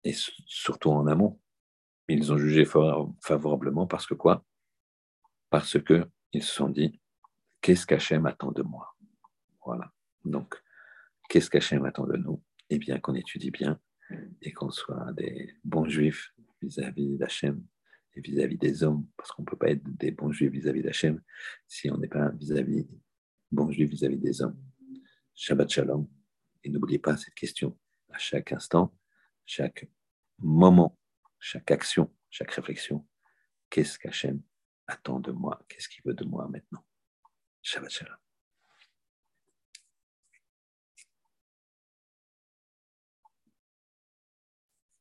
et surtout en amont. Ils ont jugé favorablement parce que quoi? Parce qu'ils se sont dit qu'est-ce qu'Hachem attend de moi? Voilà. Donc, qu'est-ce qu'Hachem attend de nous? Eh bien, qu'on étudie bien et qu'on soit des bons juifs vis-à-vis d'Hachem et vis-à-vis des hommes, parce qu'on ne peut pas être des bons juifs vis-à-vis d'Hachem si on n'est pas vis-à-vis bons juifs vis-à-vis des hommes. Shabbat Shalom. Et n'oubliez pas cette question à chaque instant, chaque moment, chaque action, chaque réflexion. Qu'est-ce qu'Hachem attend de moi? Qu'est-ce qu'il veut de moi maintenant? Shabbat Shalom.